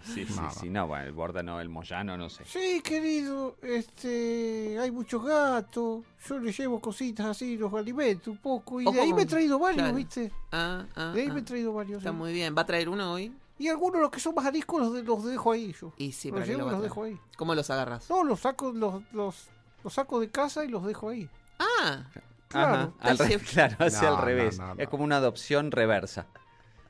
Sí, sí, No, sí, no, bueno, el borda no, el moyano no sé. Sí, querido, este, hay muchos gatos, yo le llevo cositas así, los alimento un poco, y Ojo de ahí me he traído varios, claro. ¿viste? Ah, ah, De ahí ah. me he traído varios. Está sí. muy bien. ¿Va a traer uno hoy? Y algunos los que son más ariscos los, de- los dejo ahí yo. Y sí, los llevo lo los dejo ahí. ¿Cómo los agarras? No, los saco, los, los, los saco de casa y los dejo ahí. Ah, Claro. Ajá, al (laughs) claro, hacia No, al no, revés. no, no. Es como una adopción reversa.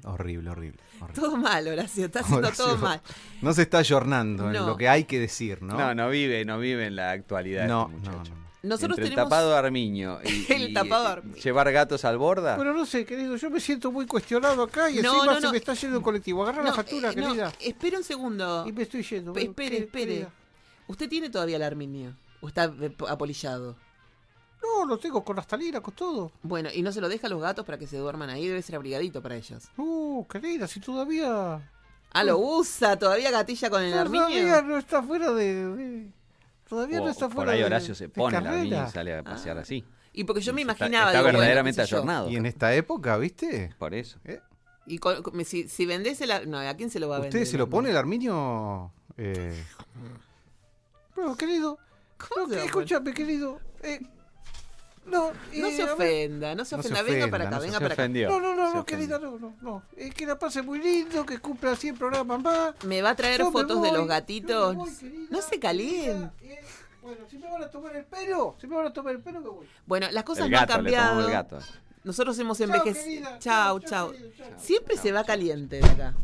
Horrible, horrible. todo mal, Horacio. Está haciendo Horacio, todo mal. No se está ayornando en lo que hay que decir, ¿no? ¿no? no, vive, no vive en la actualidad No, este no, muchacho. no. Nosotros Entre tenemos. el tapado Armiño y, (laughs) El y, tapado Armiño. llevar gatos al borda. Pero no sé, querido, yo me siento muy cuestionado acá y No, encima no, se no. me está yendo el colectivo. Agarra la factura, eh, no, querida. espera un segundo. Y me estoy yendo. Pe- Bueno, espere, ¿qué, espere. querida? ¿Usted tiene todavía el arminio? ¿O está eh, apolillado? No, lo tengo con las talinas, con todo. Bueno, ¿y no se lo deja a los gatos para que se duerman ahí? Debe ser abrigadito para ellos. Uh, querida, si todavía... Ah, lo usa, todavía gatilla con el Todavía arminio. no está fuera de... de- Todavía O- no está fuera por ahí de- Horacio se de pone el. Armiño y sale a pasear Ah. así. Y porque yo me Está- imaginaba. Está, digo, bueno, verdaderamente yo. ayornado. Y en esta época, ¿viste? Por eso. Y con- con- si, si vendés el No, ¿a quién se lo va a vender? ¿Usted se lo pone el arminio? arminio? Eh... (laughs) Bueno, querido... ¿Cómo no, escúchame, querido. Eh, no, No eh, se ofenda, no se No se ofenda. venga ofenda, para acá, no venga Se para acá. No, no, no, no, querida, no, no, no. Es que la pase muy lindo, que cumpla 100 programas más. Me va a traer Yo fotos de los gatitos. me voy, querida, No se caliente. eh, bueno, si me van a tomar el pelo, si me van a tomar el pelo, me voy. Bueno, las cosas El no han le cambiado. el gato. Nosotros hemos envejecido. Chao, chao. Siempre se va caliente de acá.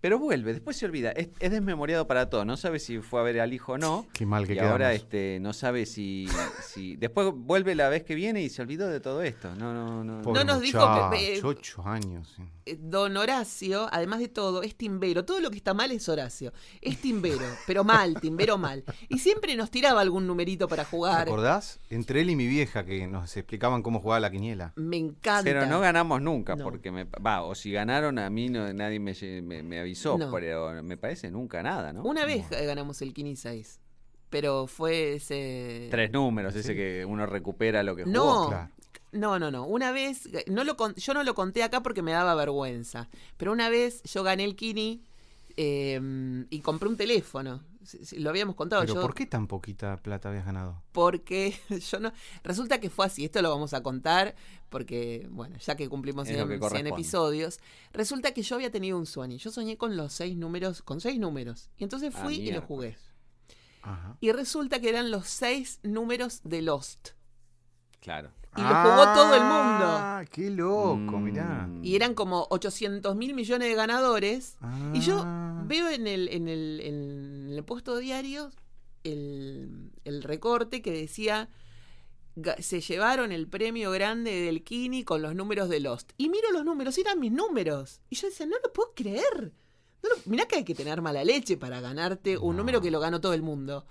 Pero vuelve, después se olvida. Es, es desmemoriado para todo. No sabe si fue a ver al hijo o no. Qué mal que y ahora este, no sabe si, si. Después vuelve la vez que viene y se olvidó de todo esto. No, no, no. Pobre nos dijo que- eh, ocho años. sí. Eh, Don Horacio, además de todo, es timbero. Todo lo que está mal es Horacio. Es timbero, (laughs) pero mal, timbero mal. Y siempre nos tiraba algún numerito para ¿Te jugar. acordás? Entre él y mi vieja que nos explicaban cómo jugaba la quiniela. Me encanta. Pero no ganamos nunca, No. porque me, va, o si ganaron a mí no, nadie me, me, me avisó, No. pero me parece nunca nada, ¿no? Una vez ganamos el Kini 6. Pero fue ese. Tres números, ese que uno recupera lo que jugó. No, Claro. no, no, no. Una vez, no lo con- yo no lo conté acá porque me daba vergüenza. Pero una vez yo gané el Kini eh, y compré un teléfono. Lo habíamos contado. Pero yo, ¿por qué tan poquita plata habías ganado? Porque (laughs) yo no. Resulta que fue así. Esto lo vamos a contar porque, bueno, ya que cumplimos Es lo 100, que 100 corresponde. episodios. Resulta que yo había tenido un sueño. Yo soñé con los seis números, con seis números. Y entonces Ah, fui y lo jugué. Ajá. y resulta que eran los seis números de Lost. Claro. Y lo jugó todo el mundo. Ah, qué loco, Mm. mirá. Y eran como 800 mil millones de ganadores. Y yo Ah. veo en el, en el, en el puesto diario el, el recorte que decía "Ga- se llevaron el premio grande del Kini con los números de Lost. Y miro los números, eran mis números. Y yo decía, no lo puedo creer. No lo- mirá que hay que tener mala leche para ganarte un No. número que lo ganó todo el mundo.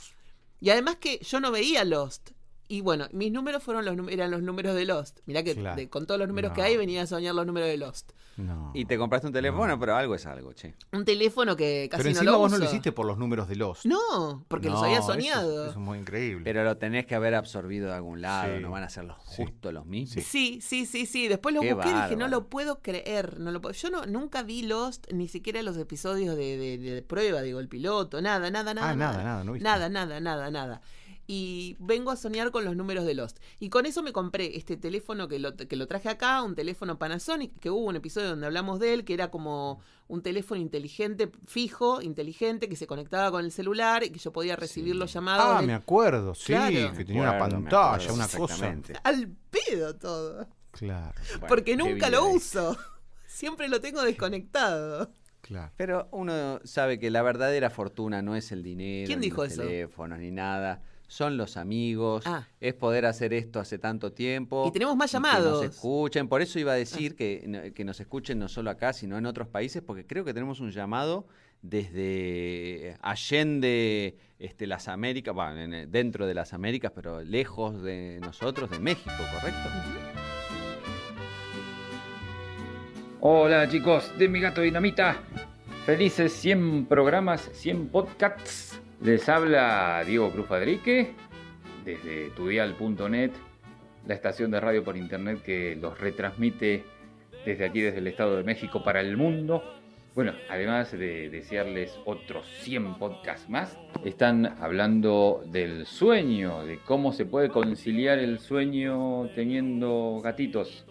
Y además que yo no veía Lost. Y bueno, mis números fueron los, eran los números de Lost. Mirá que Claro. de- con todos los números que hay venía a soñar los números de Lost. No. Y te compraste un teléfono, No. pero algo es algo, che. Un teléfono que casi Pero no encima lo vos no lo hiciste por los números de los. No, porque los había soñado. Eso, es muy increíble. Pero lo tenés que haber absorbido de algún lado, Sí. no van a ser los Sí. justo los mismos. Sí, sí, sí, sí. Después lo Qué busqué y dije, no lo puedo creer. No lo puedo... Yo no, nunca vi Lost, ni siquiera los episodios de, de- de prueba, digo, el piloto, nada, nada, nada. ah, nada, nada, no viste. Nada, nada, nada, nada. Y vengo a soñar con los números de Lost. Y con eso me compré este teléfono que lo, que lo traje acá, un teléfono Panasonic, que hubo un episodio donde hablamos de él, que era como un teléfono inteligente, fijo, inteligente, que se conectaba con el celular y que yo podía recibir los llamados. Ah, del- me acuerdo, sí, Claro. que tenía una pantalla, una cosa. Al pedo todo. Claro, Bueno, Porque nunca lo uso. (laughs) Siempre lo tengo desconectado. claro. Pero uno sabe que la verdadera fortuna no es el dinero, ¿Quién ni dijo los eso? teléfonos, ni nada. Son los amigos, Ah. es poder hacer esto hace tanto tiempo. Y tenemos más y que llamados. nos escuchen. Por eso iba a decir que, no- que nos escuchen no solo acá, sino en otros países, porque creo que tenemos un llamado desde Allende este, las Américas, bueno, en- dentro de las Américas, pero lejos de nosotros, de México, ¿correcto? Hola chicos de Mi Gato Dinamita. Felices 100 programas, 100 podcasts. Les habla Diego Cruz Fadrique desde tudial.net, la estación de radio por internet que los retransmite desde aquí, desde el Estado de México para el mundo. Bueno, además de desearles otros 100 podcasts más, están hablando del sueño, de cómo se puede conciliar el sueño teniendo gatitos.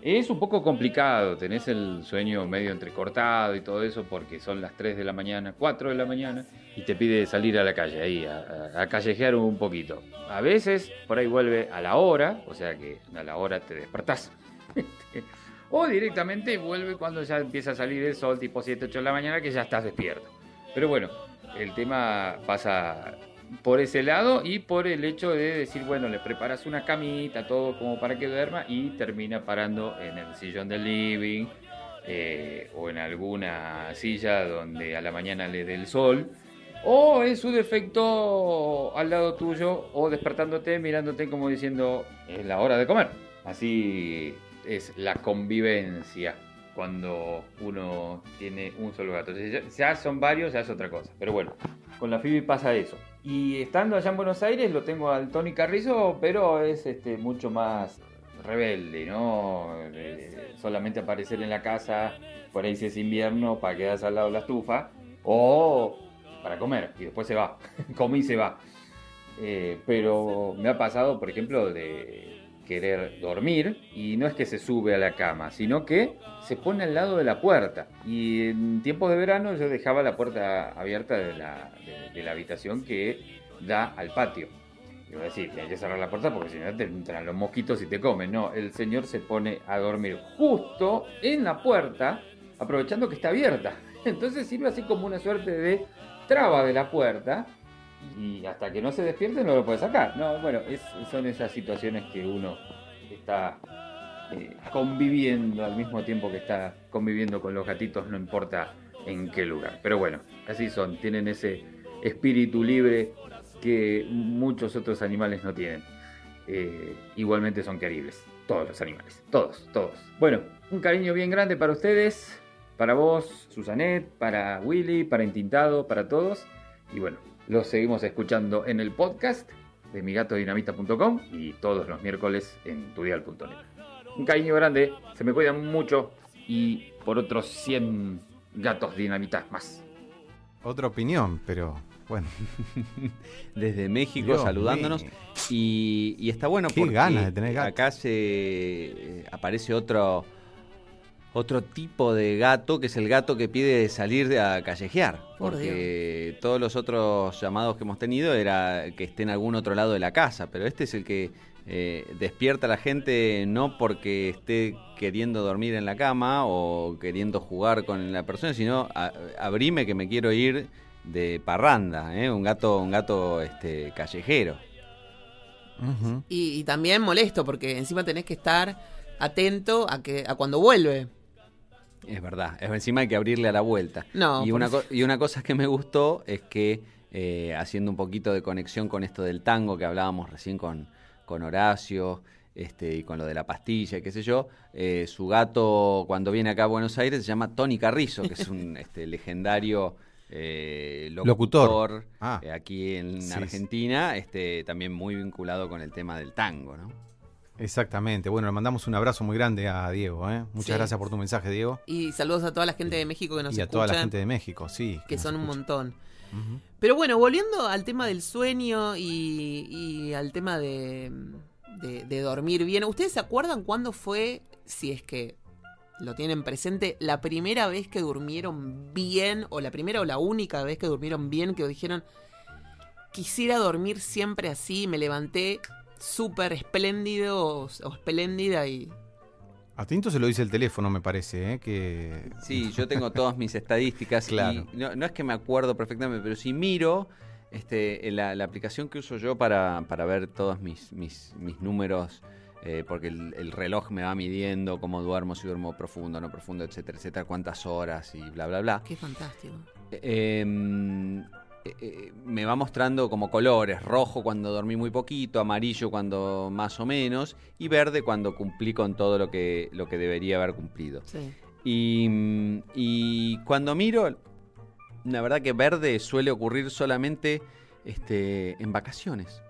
Es un poco complicado, tenés el sueño medio entrecortado y todo eso porque son las 3 de la mañana, 4 de la mañana y te pide salir a la calle ahí, a, a- callejear un poquito. A veces por ahí vuelve a la hora, o sea que a la hora te despertás. (laughs) o directamente vuelve cuando ya empieza a salir el sol, tipo 7, 8 de la mañana, que ya estás despierto. Pero bueno, el tema pasa por ese lado y por el hecho de decir, bueno, le preparas una camita, todo como para que duerma y termina parando en el sillón del living eh, o en alguna silla donde a la mañana le dé el sol. O en su defecto al lado tuyo o despertándote, mirándote como diciendo, es la hora de comer. Así es la convivencia cuando uno tiene un solo gato. Si ya, son varios, ya es otra cosa. Pero bueno, con la Phoebe pasa eso. Y estando allá en Buenos Aires lo tengo al Tony Carrizo, pero es este, mucho más rebelde, ¿no? Eh, solamente aparecer en la casa, por ahí si es invierno, para quedarse al lado de la estufa, o para comer, y después se va, (laughs) come y se va. Eh, pero me ha pasado, por ejemplo, de querer dormir y no es que se sube a la cama, sino que se pone al lado de la puerta. Y en tiempos de verano yo dejaba la puerta abierta de la, de- la habitación que da al patio. Y voy a decir, hay que cerrar la puerta porque si no te entran los mosquitos y te comen. No, el señor se pone a dormir justo en la puerta, aprovechando que está abierta. (laughs) Entonces sirve así como una suerte de traba de la puerta y hasta que no se despierte no lo puede sacar. No, bueno, son esas situaciones que uno está eh, conviviendo al mismo tiempo que está conviviendo con los gatitos, no importa en qué lugar. Pero bueno, así son, tienen ese espíritu libre que muchos otros animales no tienen. Eh, igualmente son queribles, todos los animales, todos, todos. Bueno, un cariño bien grande para ustedes, para vos, Susanet, para Willy, para Intintado, para todos. Y bueno, los seguimos escuchando en el podcast de migatodinamita.com y todos los miércoles en tudial.net. Un cariño grande, se me cuidan mucho y por otros 100 gatos dinamitas más. Otra opinión, pero bueno. (laughs) Desde México Dios saludándonos. y está bueno Qué porque ganas de tener gatos. acá se eh, aparece otro otro tipo de gato, que es el gato que pide salir de- a callejear. Por Porque todos los otros llamados que hemos tenido era que esté en algún otro lado de la casa, pero este es el que eh, despierta a la gente no porque esté queriendo dormir en la cama o queriendo jugar con la persona, sino a- abrime que me quiero ir de parranda, ¿eh? un gato, un gato este, callejero. Y, y también molesto porque encima tenés que estar atento a que a cuando vuelve. Es verdad, es encima hay que abrirle a la vuelta. No, y, una y cosa que me gustó es que, eh, haciendo un poquito de conexión con esto del tango que hablábamos recién con, con Horacio este, y con lo de la pastilla y qué sé yo, eh, su gato cuando viene acá a Buenos Aires se llama Tony Carrizo, que es un (laughs) este, legendario eh, Locutor. locutor, Ah. eh, aquí en sí. Argentina, este, también muy vinculado con el tema del tango, ¿no? Exactamente. Bueno, le mandamos un abrazo muy grande a Diego. ¿eh? Muchas Sí. gracias por tu mensaje, Diego. Y saludos a toda la gente de México que nos y a escucha. toda la gente de México, sí. que son un escucha. montón. Pero bueno, volviendo al tema del sueño y, y al tema de, de- de dormir bien, ¿ustedes se acuerdan cuándo fue, si es que lo tienen presente, la primera vez que durmieron bien, o la primera o la única vez que durmieron bien, que dijeron, quisiera dormir siempre así, me levanté súper espléndido o, o espléndida y... A Tinto se lo dice el teléfono, me parece, ¿eh? que Sí, yo tengo todas mis estadísticas Claro. y no, no es que me acuerdo perfectamente, pero si miro este, la, la aplicación que uso yo para, para ver todos mis, mis, mis números, eh, porque el, el reloj me va midiendo cómo duermo, si duermo profundo, no profundo, etcétera, etcétera, cuántas horas y bla, bla, bla. Qué fantástico. Eh, eh, eh, me va mostrando como colores, rojo cuando dormí muy poquito, amarillo cuando más o menos, y verde cuando cumplí con todo lo que, lo que debería haber cumplido. Sí. Y, mm, y cuando miro, la verdad que verde suele ocurrir solamente este, en vacaciones.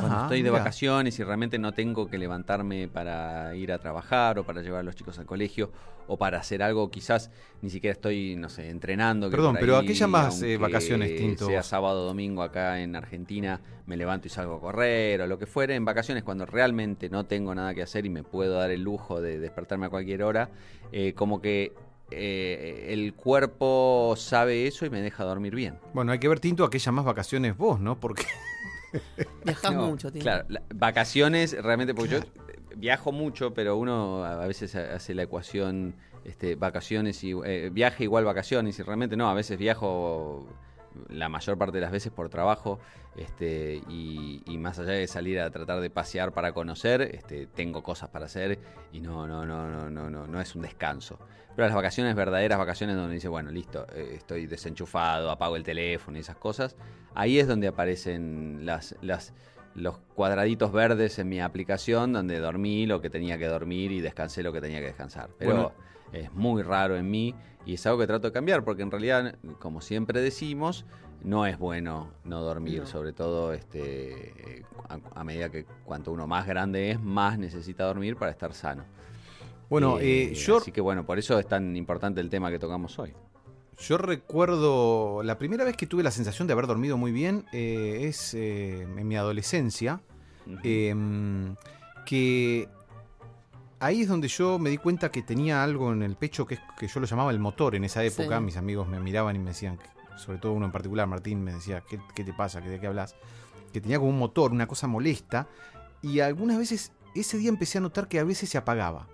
Cuando estoy de vacaciones y realmente no tengo que levantarme para ir a trabajar o para llevar a los chicos al colegio o para hacer algo, quizás ni siquiera estoy, no sé, entrenando. Perdón, pero ¿a ahí, qué llamas, eh, vacaciones, Tinto, Sea sábado o domingo acá en Argentina, me levanto y salgo a correr o lo que fuere. En vacaciones, cuando realmente no tengo nada que hacer y me puedo dar el lujo de despertarme a cualquier hora, eh, como que eh, el cuerpo sabe eso y me deja dormir bien. Bueno, hay que ver, Tinto, a qué llamás vacaciones vos, ¿no? Porque (laughs) Viajás No, mucho, Tino. Claro, la- vacaciones realmente, porque yo eh, viajo mucho, pero uno a veces ha- hace la ecuación este, vacaciones y eh, viaje igual vacaciones y realmente no, a veces viajo la mayor parte de las veces por trabajo este, y, y más allá de salir a tratar de pasear para conocer, este, tengo cosas para hacer y no, no, no, no, no, no, no es un descanso. Pero las vacaciones verdaderas, vacaciones donde dice, bueno, listo, eh, estoy desenchufado, apago el teléfono y esas cosas, ahí es donde aparecen las, las, los cuadraditos verdes en mi aplicación donde dormí lo que tenía que dormir y descansé lo que tenía que descansar. Pero. Es muy raro en mí y es algo que trato de cambiar porque en realidad, como siempre decimos, no es bueno no dormir, No. sobre todo este, a, a medida que cuanto uno más grande es, más necesita dormir para estar sano. Bueno, Eh, eh, yo, Así que bueno, por eso es tan importante el tema que tocamos hoy. yo recuerdo la primera vez que tuve la sensación de haber dormido muy bien eh, es eh, en mi adolescencia, eh, que ahí es donde yo me di cuenta que tenía algo en el pecho que, es- que yo lo llamaba el motor en esa época. Sí. Mis amigos me miraban y me decían, sobre todo uno en particular, Martín, me decía, ¿qué, qué te pasa? ¿Qué- ¿De qué hablas? Que tenía como un motor, una cosa molesta. Y algunas veces, ese día empecé a notar que a veces se apagaba.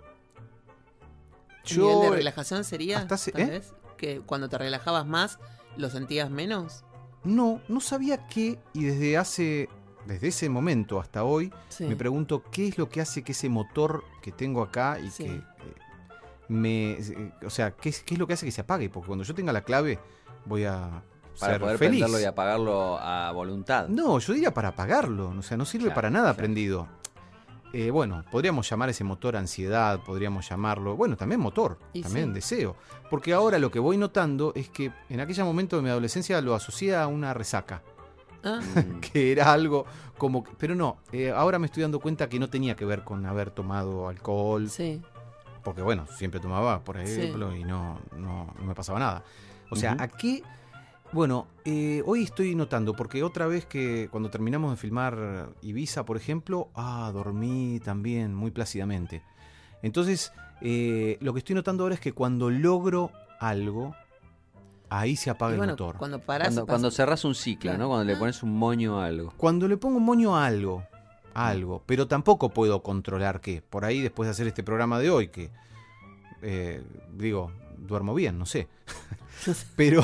¿El nivel de relajación sería, hasta tal ¿eh? vez? Que cuando te relajabas más, ¿lo sentías menos? No, no sabía qué, y desde hace, desde ese momento hasta hoy, Sí. me pregunto qué es lo que hace que ese motor que tengo acá y Sí. que eh, me, eh, o sea, ¿qué es, qué es lo que hace que se apague, porque cuando yo tenga la clave voy a Para ser poder feliz. prenderlo y apagarlo a voluntad. No, yo diría para apagarlo, o sea, no sirve Claro, para nada claro. prendido. Eh, bueno, podríamos llamar ese motor ansiedad, podríamos llamarlo, bueno, también motor, Y también sí. deseo. Porque ahora lo que voy notando es que en aquel momento de mi adolescencia lo asocié a una resaca. Ah, (laughs) que era algo como... que- Pero no, eh, ahora me estoy dando cuenta que no tenía que ver con haber tomado alcohol, sí. porque bueno, siempre tomaba, por ejemplo, y no, no, no me pasaba nada. O sea, aquí, bueno, eh, hoy estoy notando, porque otra vez que cuando terminamos de filmar Ibiza, por ejemplo, ah, dormí también muy plácidamente. Entonces, eh, lo que estoy notando ahora es que cuando logro algo, ahí se apaga Y bueno, el motor. cuando parás, Cuando, cerrás un ciclo, Claro. ¿no? Cuando le pones un moño a algo. Cuando le pongo un moño a algo, a algo, pero tampoco puedo controlar qué. Por ahí, después de hacer este programa de hoy, que eh, digo, duermo bien, no sé. (laughs) pero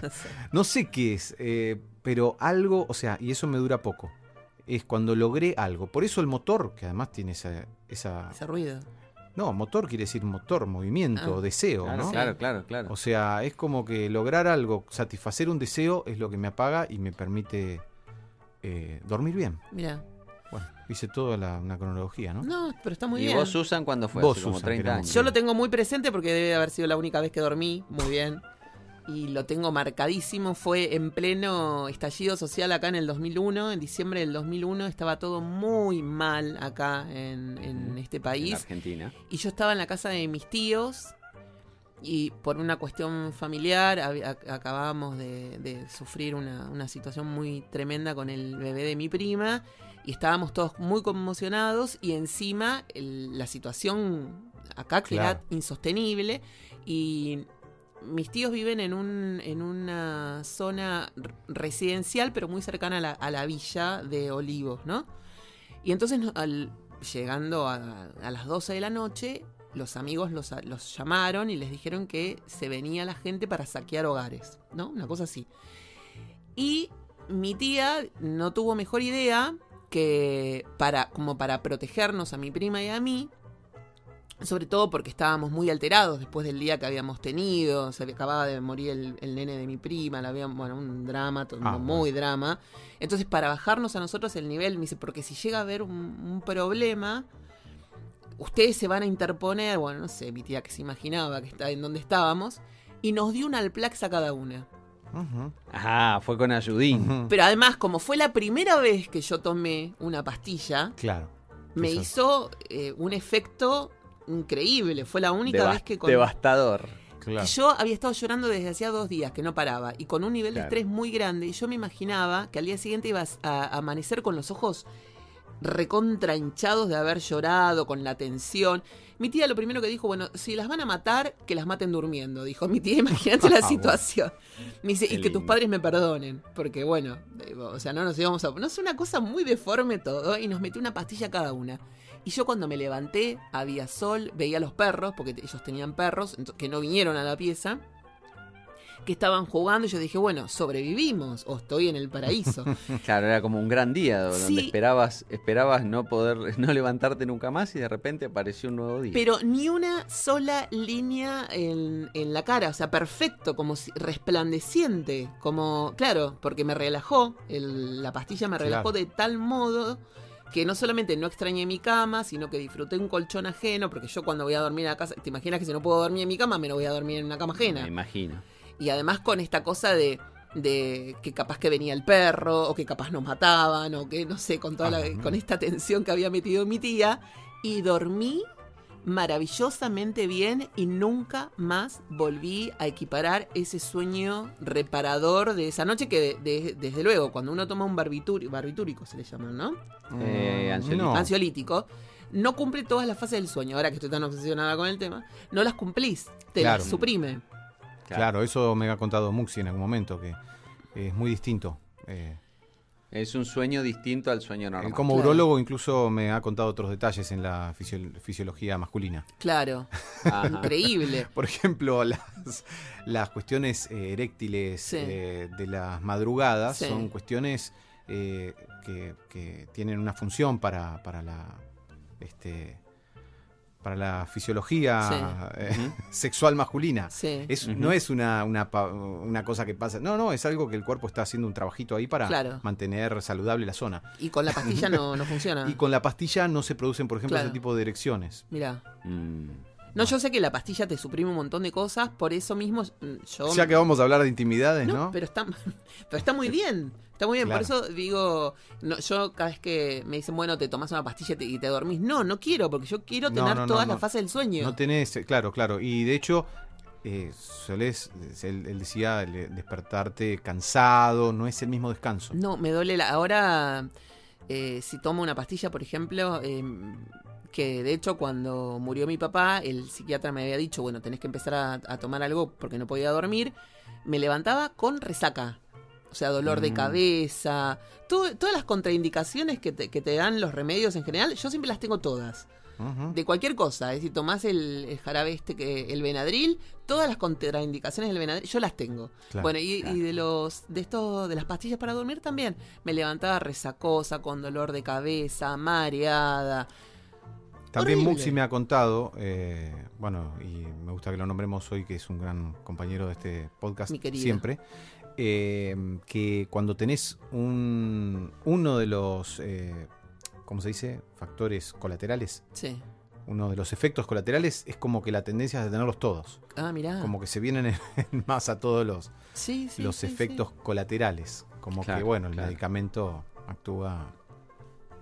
(laughs) no sé qué es, eh, pero algo, o sea, y eso me dura poco. Es cuando logré algo. Por eso el motor, que además tiene esa. esa ese ruido. No, motor quiere decir motor, movimiento, Ah. deseo, Claro, ¿no? claro, claro, claro. O sea, es como que lograr algo, satisfacer un deseo es lo que me apaga y me permite eh, dormir bien. Mira. Bueno, hice toda la, una cronología, ¿no? No, pero está muy ¿Y bien. vos, Susan, cuándo fue? Vos, Hace como Susan, 30 queremos años. Yo lo tengo muy presente porque debe haber sido la única vez que dormí muy bien. (laughs) Y lo tengo marcadísimo. Fue en pleno estallido social acá en el 2001. En diciembre del 2001 estaba todo muy mal acá en, en este en país. Argentina. Y yo estaba en la casa de mis tíos. Y por una cuestión familiar acabábamos de, de sufrir una, una situación muy tremenda con el bebé de mi prima. Y estábamos todos muy conmocionados. Y encima el- la situación acá que era Claro. insostenible. Y mis tíos viven en, un, en una zona residencial, pero muy cercana a la, villa de Olivos, ¿no? Y entonces, llegando a, a las 12 de la noche, los amigos los, los llamaron y les dijeron que se venía la gente para saquear hogares, ¿no? Una cosa así. Y mi tía no tuvo mejor idea que para, como para protegernos a mi prima y a mí, sobre todo porque estábamos muy alterados después del día que habíamos tenido. Se acababa de morir el, el nene de mi prima, la habían, bueno, un drama, todo- Ah, muy drama. Entonces, para bajarnos a nosotros el nivel, me dice, porque si llega a haber un, un problema, ustedes se van a interponer. Bueno, no sé, mi tía que se imaginaba que está en donde estábamos, y nos dio un Alplax a cada una. Ujú, Ah, fue con Ayudín. Pero además, como fue la primera vez que yo tomé una pastilla, Claro. me hizo eh, un efecto increíble. Fue la única Deva- vez que con... Devastador. Claro. Yo había estado llorando desde hacía dos días, que no paraba, y con un nivel Claro. de estrés muy grande. Y yo me imaginaba que al día siguiente ibas a amanecer con los ojos recontra hinchados de haber llorado, con la tensión. Mi tía lo primero que dijo, bueno, si las van a matar, que las maten durmiendo. Dijo mi tía, (laughs) imagínate la Ah, situación. Me dice, Qué y que tus padres me perdonen. Porque bueno, digo, o sea, no nos íbamos a... No es una cosa muy deforme todo. Y nos metió una pastilla cada una. Y yo cuando me levanté, había sol, veía a los perros, porque ellos tenían perros, que no vinieron a la pieza, que estaban jugando, y yo dije, bueno, sobrevivimos, o estoy en el paraíso. (laughs) Claro, era como un gran día donde Sí. esperabas, esperabas no poder, (laughs) no levantarte nunca más y de repente apareció un nuevo día. Pero ni una sola línea en, en la cara, o sea, perfecto, como si, resplandeciente, como, claro, porque me relajó, el- la pastilla me relajó Claro. de tal modo que no solamente no extrañé mi cama, sino que disfruté un colchón ajeno, porque yo cuando voy a dormir a casa, te imaginas que si no puedo dormir en mi cama, me lo voy a dormir en una cama ajena. Me imagino. Y además con esta cosa de, de que capaz que venía el perro, o que capaz nos mataban, o que no sé, con toda la- con esta tensión que había metido mi tía. Y dormí maravillosamente bien y nunca más volví a equiparar ese sueño reparador de esa noche que de- de- desde luego cuando uno toma un barbitúrico, barbitúrico se le llaman, ¿no? Eh, Mm, ansiolítico. no. Ansiolítico, no cumple todas las fases del sueño. Ahora que estoy tan obsesionada con el tema, no las cumplís, te Claro. las suprime. Claro, eso me ha contado Muxi en algún momento, que es muy distinto. Eh, Es un sueño distinto al sueño normal. él como Claro. urólogo incluso me ha contado otros detalles en la fisio- fisiología masculina. Claro, Ajá. (laughs) increíble. Por ejemplo, las, las cuestiones eh, eréctiles Sí. eh, de las madrugadas Sí. son cuestiones eh, que, que tienen una función para, para la este para la fisiología eh, (laughs) sexual masculina. Sí. Es, Ujú. No es una, una, pa- una cosa que pasa. No, no, es algo que el cuerpo está haciendo un trabajito ahí para Claro. mantener saludable la zona. Y con la pastilla no, no (laughs) funciona. Y con la pastilla no se producen, por ejemplo, Claro. ese tipo de erecciones. Mira. Mm. No, yo sé que la pastilla te suprime un montón de cosas, por eso mismo mm, yo... Ya que vamos a hablar de intimidades, no, ¿no? pero está, (laughs) pero está muy bien. Está muy bien, Claro. por eso digo, no, yo cada vez que me dicen, bueno, te tomas una pastilla y te, y te dormís, no, no quiero, porque yo quiero tener no, no, todas las fases del sueño. No tenés, eh, claro, claro. Y de hecho, eh, solés, él, él decía, le- despertarte cansado, no es el mismo descanso. No, me duele la. Ahora, eh, si tomo una pastilla, por ejemplo, eh, que de hecho cuando murió mi papá, el psiquiatra me había dicho, bueno, tenés que empezar a, a tomar algo porque no podía dormir. Me levantaba con resaca. O sea, dolor de Mm. cabeza, todo- todas las contraindicaciones que te, que te dan los remedios en general, yo siempre las tengo todas. De cualquier cosa, es decir, tomás el, el jarabe este, que el Benadryl, todas las contraindicaciones del Benadryl, yo las tengo. Claro, bueno, y, claro. y de los de esto, de las pastillas para dormir también, me levantaba resacosa, con dolor de cabeza, mareada. También Horrible. Muxi me ha contado, eh, bueno, y me gusta que lo nombremos hoy, que es un gran compañero de este podcast Mi querido. siempre, eh, que cuando tenés un, uno de los, eh, ¿cómo se dice? Factores colaterales, Sí. uno de los efectos colaterales es como que la tendencia es de tenerlos todos, Ah, mirá. como que se vienen en, (laughs) en masa todos los, sí, sí, los sí, efectos colaterales, como que Claro, bueno, el claro. medicamento actúa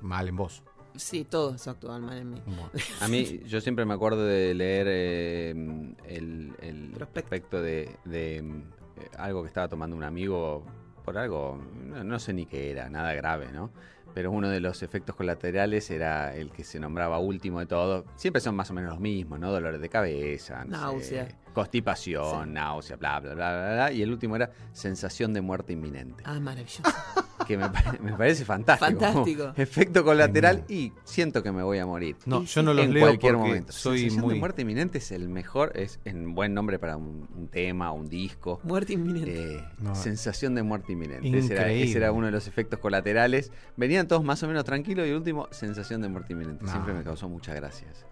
mal en vos. Sí, Sí, todo eso actúa mal en mí. Bueno. (laughs) A mí, yo siempre me acuerdo de leer eh, el, el Prospecto. prospecto de, de, eh, algo que estaba tomando un amigo por algo, no, no sé ni qué era, nada grave, ¿no? Pero uno de los efectos colaterales era el que se nombraba último de todo. Siempre son más o menos los mismos, ¿no? Dolores de cabeza, no sé, Náusea. constipación, Sí. náusea, bla, bla, bla, bla, bla. Y el último era sensación de muerte inminente. Ah, maravilloso. (laughs) Que me, me parece fantástico. Fantástico. (laughs) Efecto colateral y siento que me voy a morir. No, yo no los en leo cualquier porque momento. soy Sensación muy... de muerte inminente es el mejor, es en buen nombre para un, un tema, un disco. Muerte inminente. Eh, No. sensación de muerte inminente. Ese era, ese era uno de los efectos colaterales. Venían todos más o menos tranquilos y el último, sensación de muerte inminente. No. Siempre me causó muchas gracias.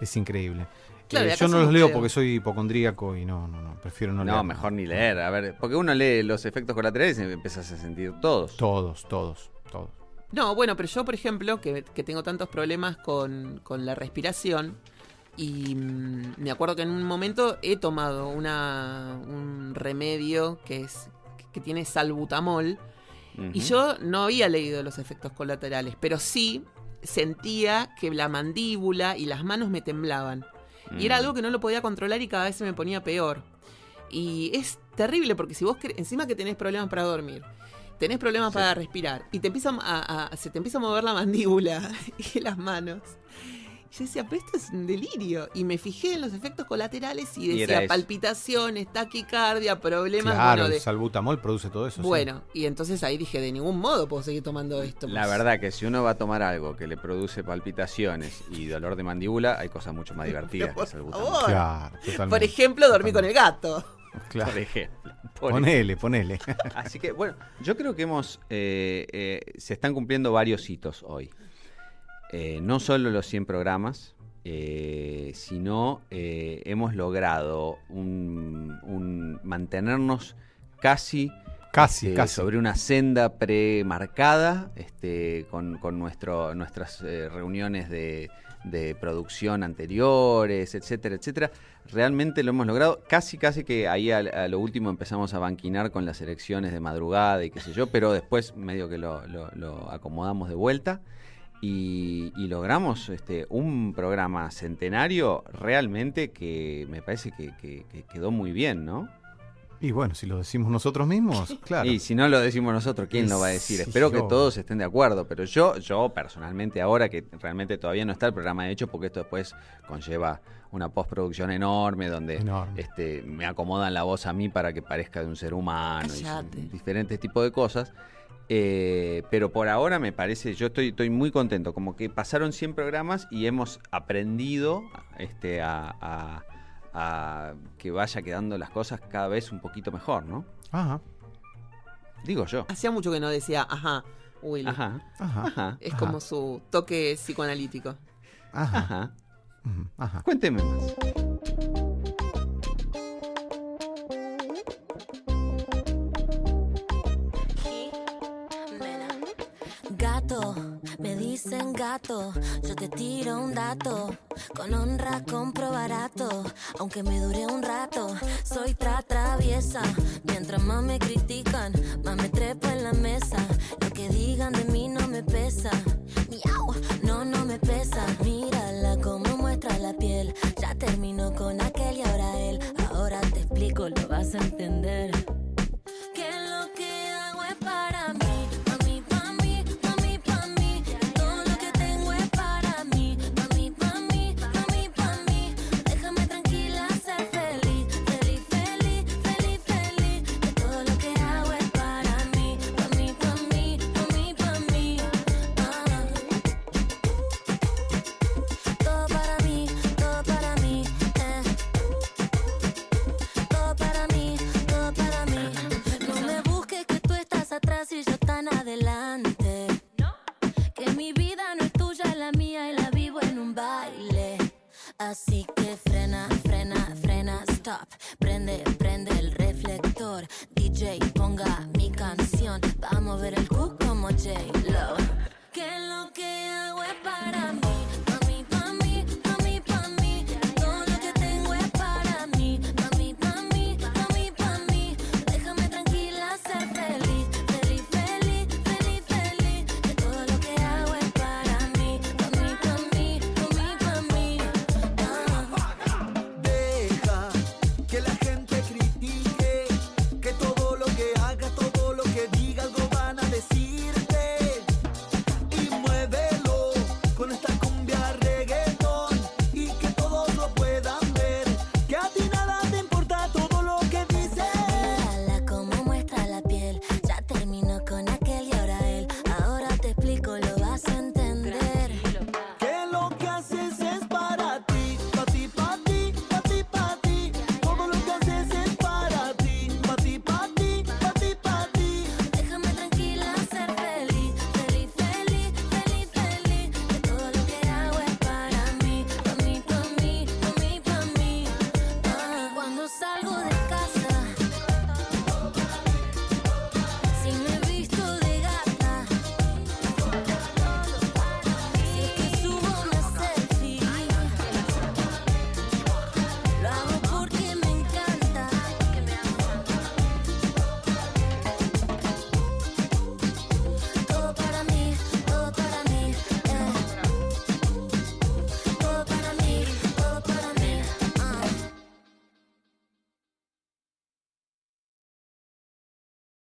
Es increíble. Claro, Eh, yo no los leo porque soy hipocondríaco y no, no, no, prefiero no, No, leer. mejor ni leer. A ver, porque uno lee los efectos colaterales y empezás a sentir todos. Todos, todos, todos. No, bueno, pero yo, por ejemplo, que, que tengo tantos problemas con, con la respiración, y mm, me acuerdo que en un momento he tomado una, un remedio que es que tiene salbutamol, y yo no había leído los efectos colaterales, pero sí sentía que la mandíbula y las manos me temblaban. Y era Mm. algo que no lo podía controlar y cada vez se me ponía peor. Y es terrible porque si vos encima que tenés problemas para dormir, tenés problemas Sí. para respirar y te empieza a, a- se te empieza a mover la mandíbula (laughs) y las manos. Y Yo decía, pero esto es un delirio. Y me fijé en los efectos colaterales y decía palpitaciones, taquicardia, problemas Claro, bueno, el de- salbutamol produce todo eso. sí. bueno, y entonces ahí dije, de ningún modo puedo seguir tomando esto. La verdad que si uno va a tomar algo que le produce palpitaciones y dolor de mandíbula, hay cosas mucho más divertidas que (laughs) por el salbutamol. favor. Claro. Por ejemplo, dormí con el gato. Claro. Por ejemplo. Por Ponele, ponele. Así que, bueno, yo creo que hemos. eh, eh, se están cumpliendo varios hitos hoy. Eh, no solo los 100 programas, eh, sino eh, hemos logrado un, un- mantenernos casi. Casi, este, casi. sobre una senda premarcada este, con, con nuestro, nuestras eh, reuniones de, de producción anteriores, etcétera, etcétera. Realmente lo hemos logrado. Casi, casi que ahí a, a lo último empezamos a banquinar con las elecciones de madrugada y qué sé yo, pero después medio que lo, lo- lo acomodamos de vuelta. Y, y logramos este, un programa centenario realmente que me parece que, que- que quedó muy bien, ¿no? Y bueno, si lo decimos nosotros mismos, (laughs) claro. Y si no lo decimos nosotros, ¿quién lo va a decir? Sí, Espero que todos estén de acuerdo, pero yo, yo personalmente ahora que realmente todavía no está el programa hecho, porque esto después conlleva una postproducción enorme donde Enorme. este, me acomodan la voz a mí para que parezca de un ser humano y diferentes tipos de cosas. Eh, pero por ahora me parece, yo estoy, estoy muy contento, como que pasaron 100 programas y hemos aprendido este, a, a- a que vaya quedando las cosas cada vez un poquito mejor, ¿no? Ajá, Digo yo. Hacía mucho que no decía, ajá, Willy. Ajá, ajá, ajá, Es Ajá. como su toque psicoanalítico. ajá, ajá. Cuénteme más. Me dicen gato, yo te tiro un dato, con honra compro barato, aunque me dure un rato, soy tra traviesa, mientras más me critican, más me trepo en la mesa, lo que digan de mí no me pesa, miau, no, no me pesa, mírala como muestra la piel, ya terminó con aquel y ahora él, ahora te explico, lo vas a entender.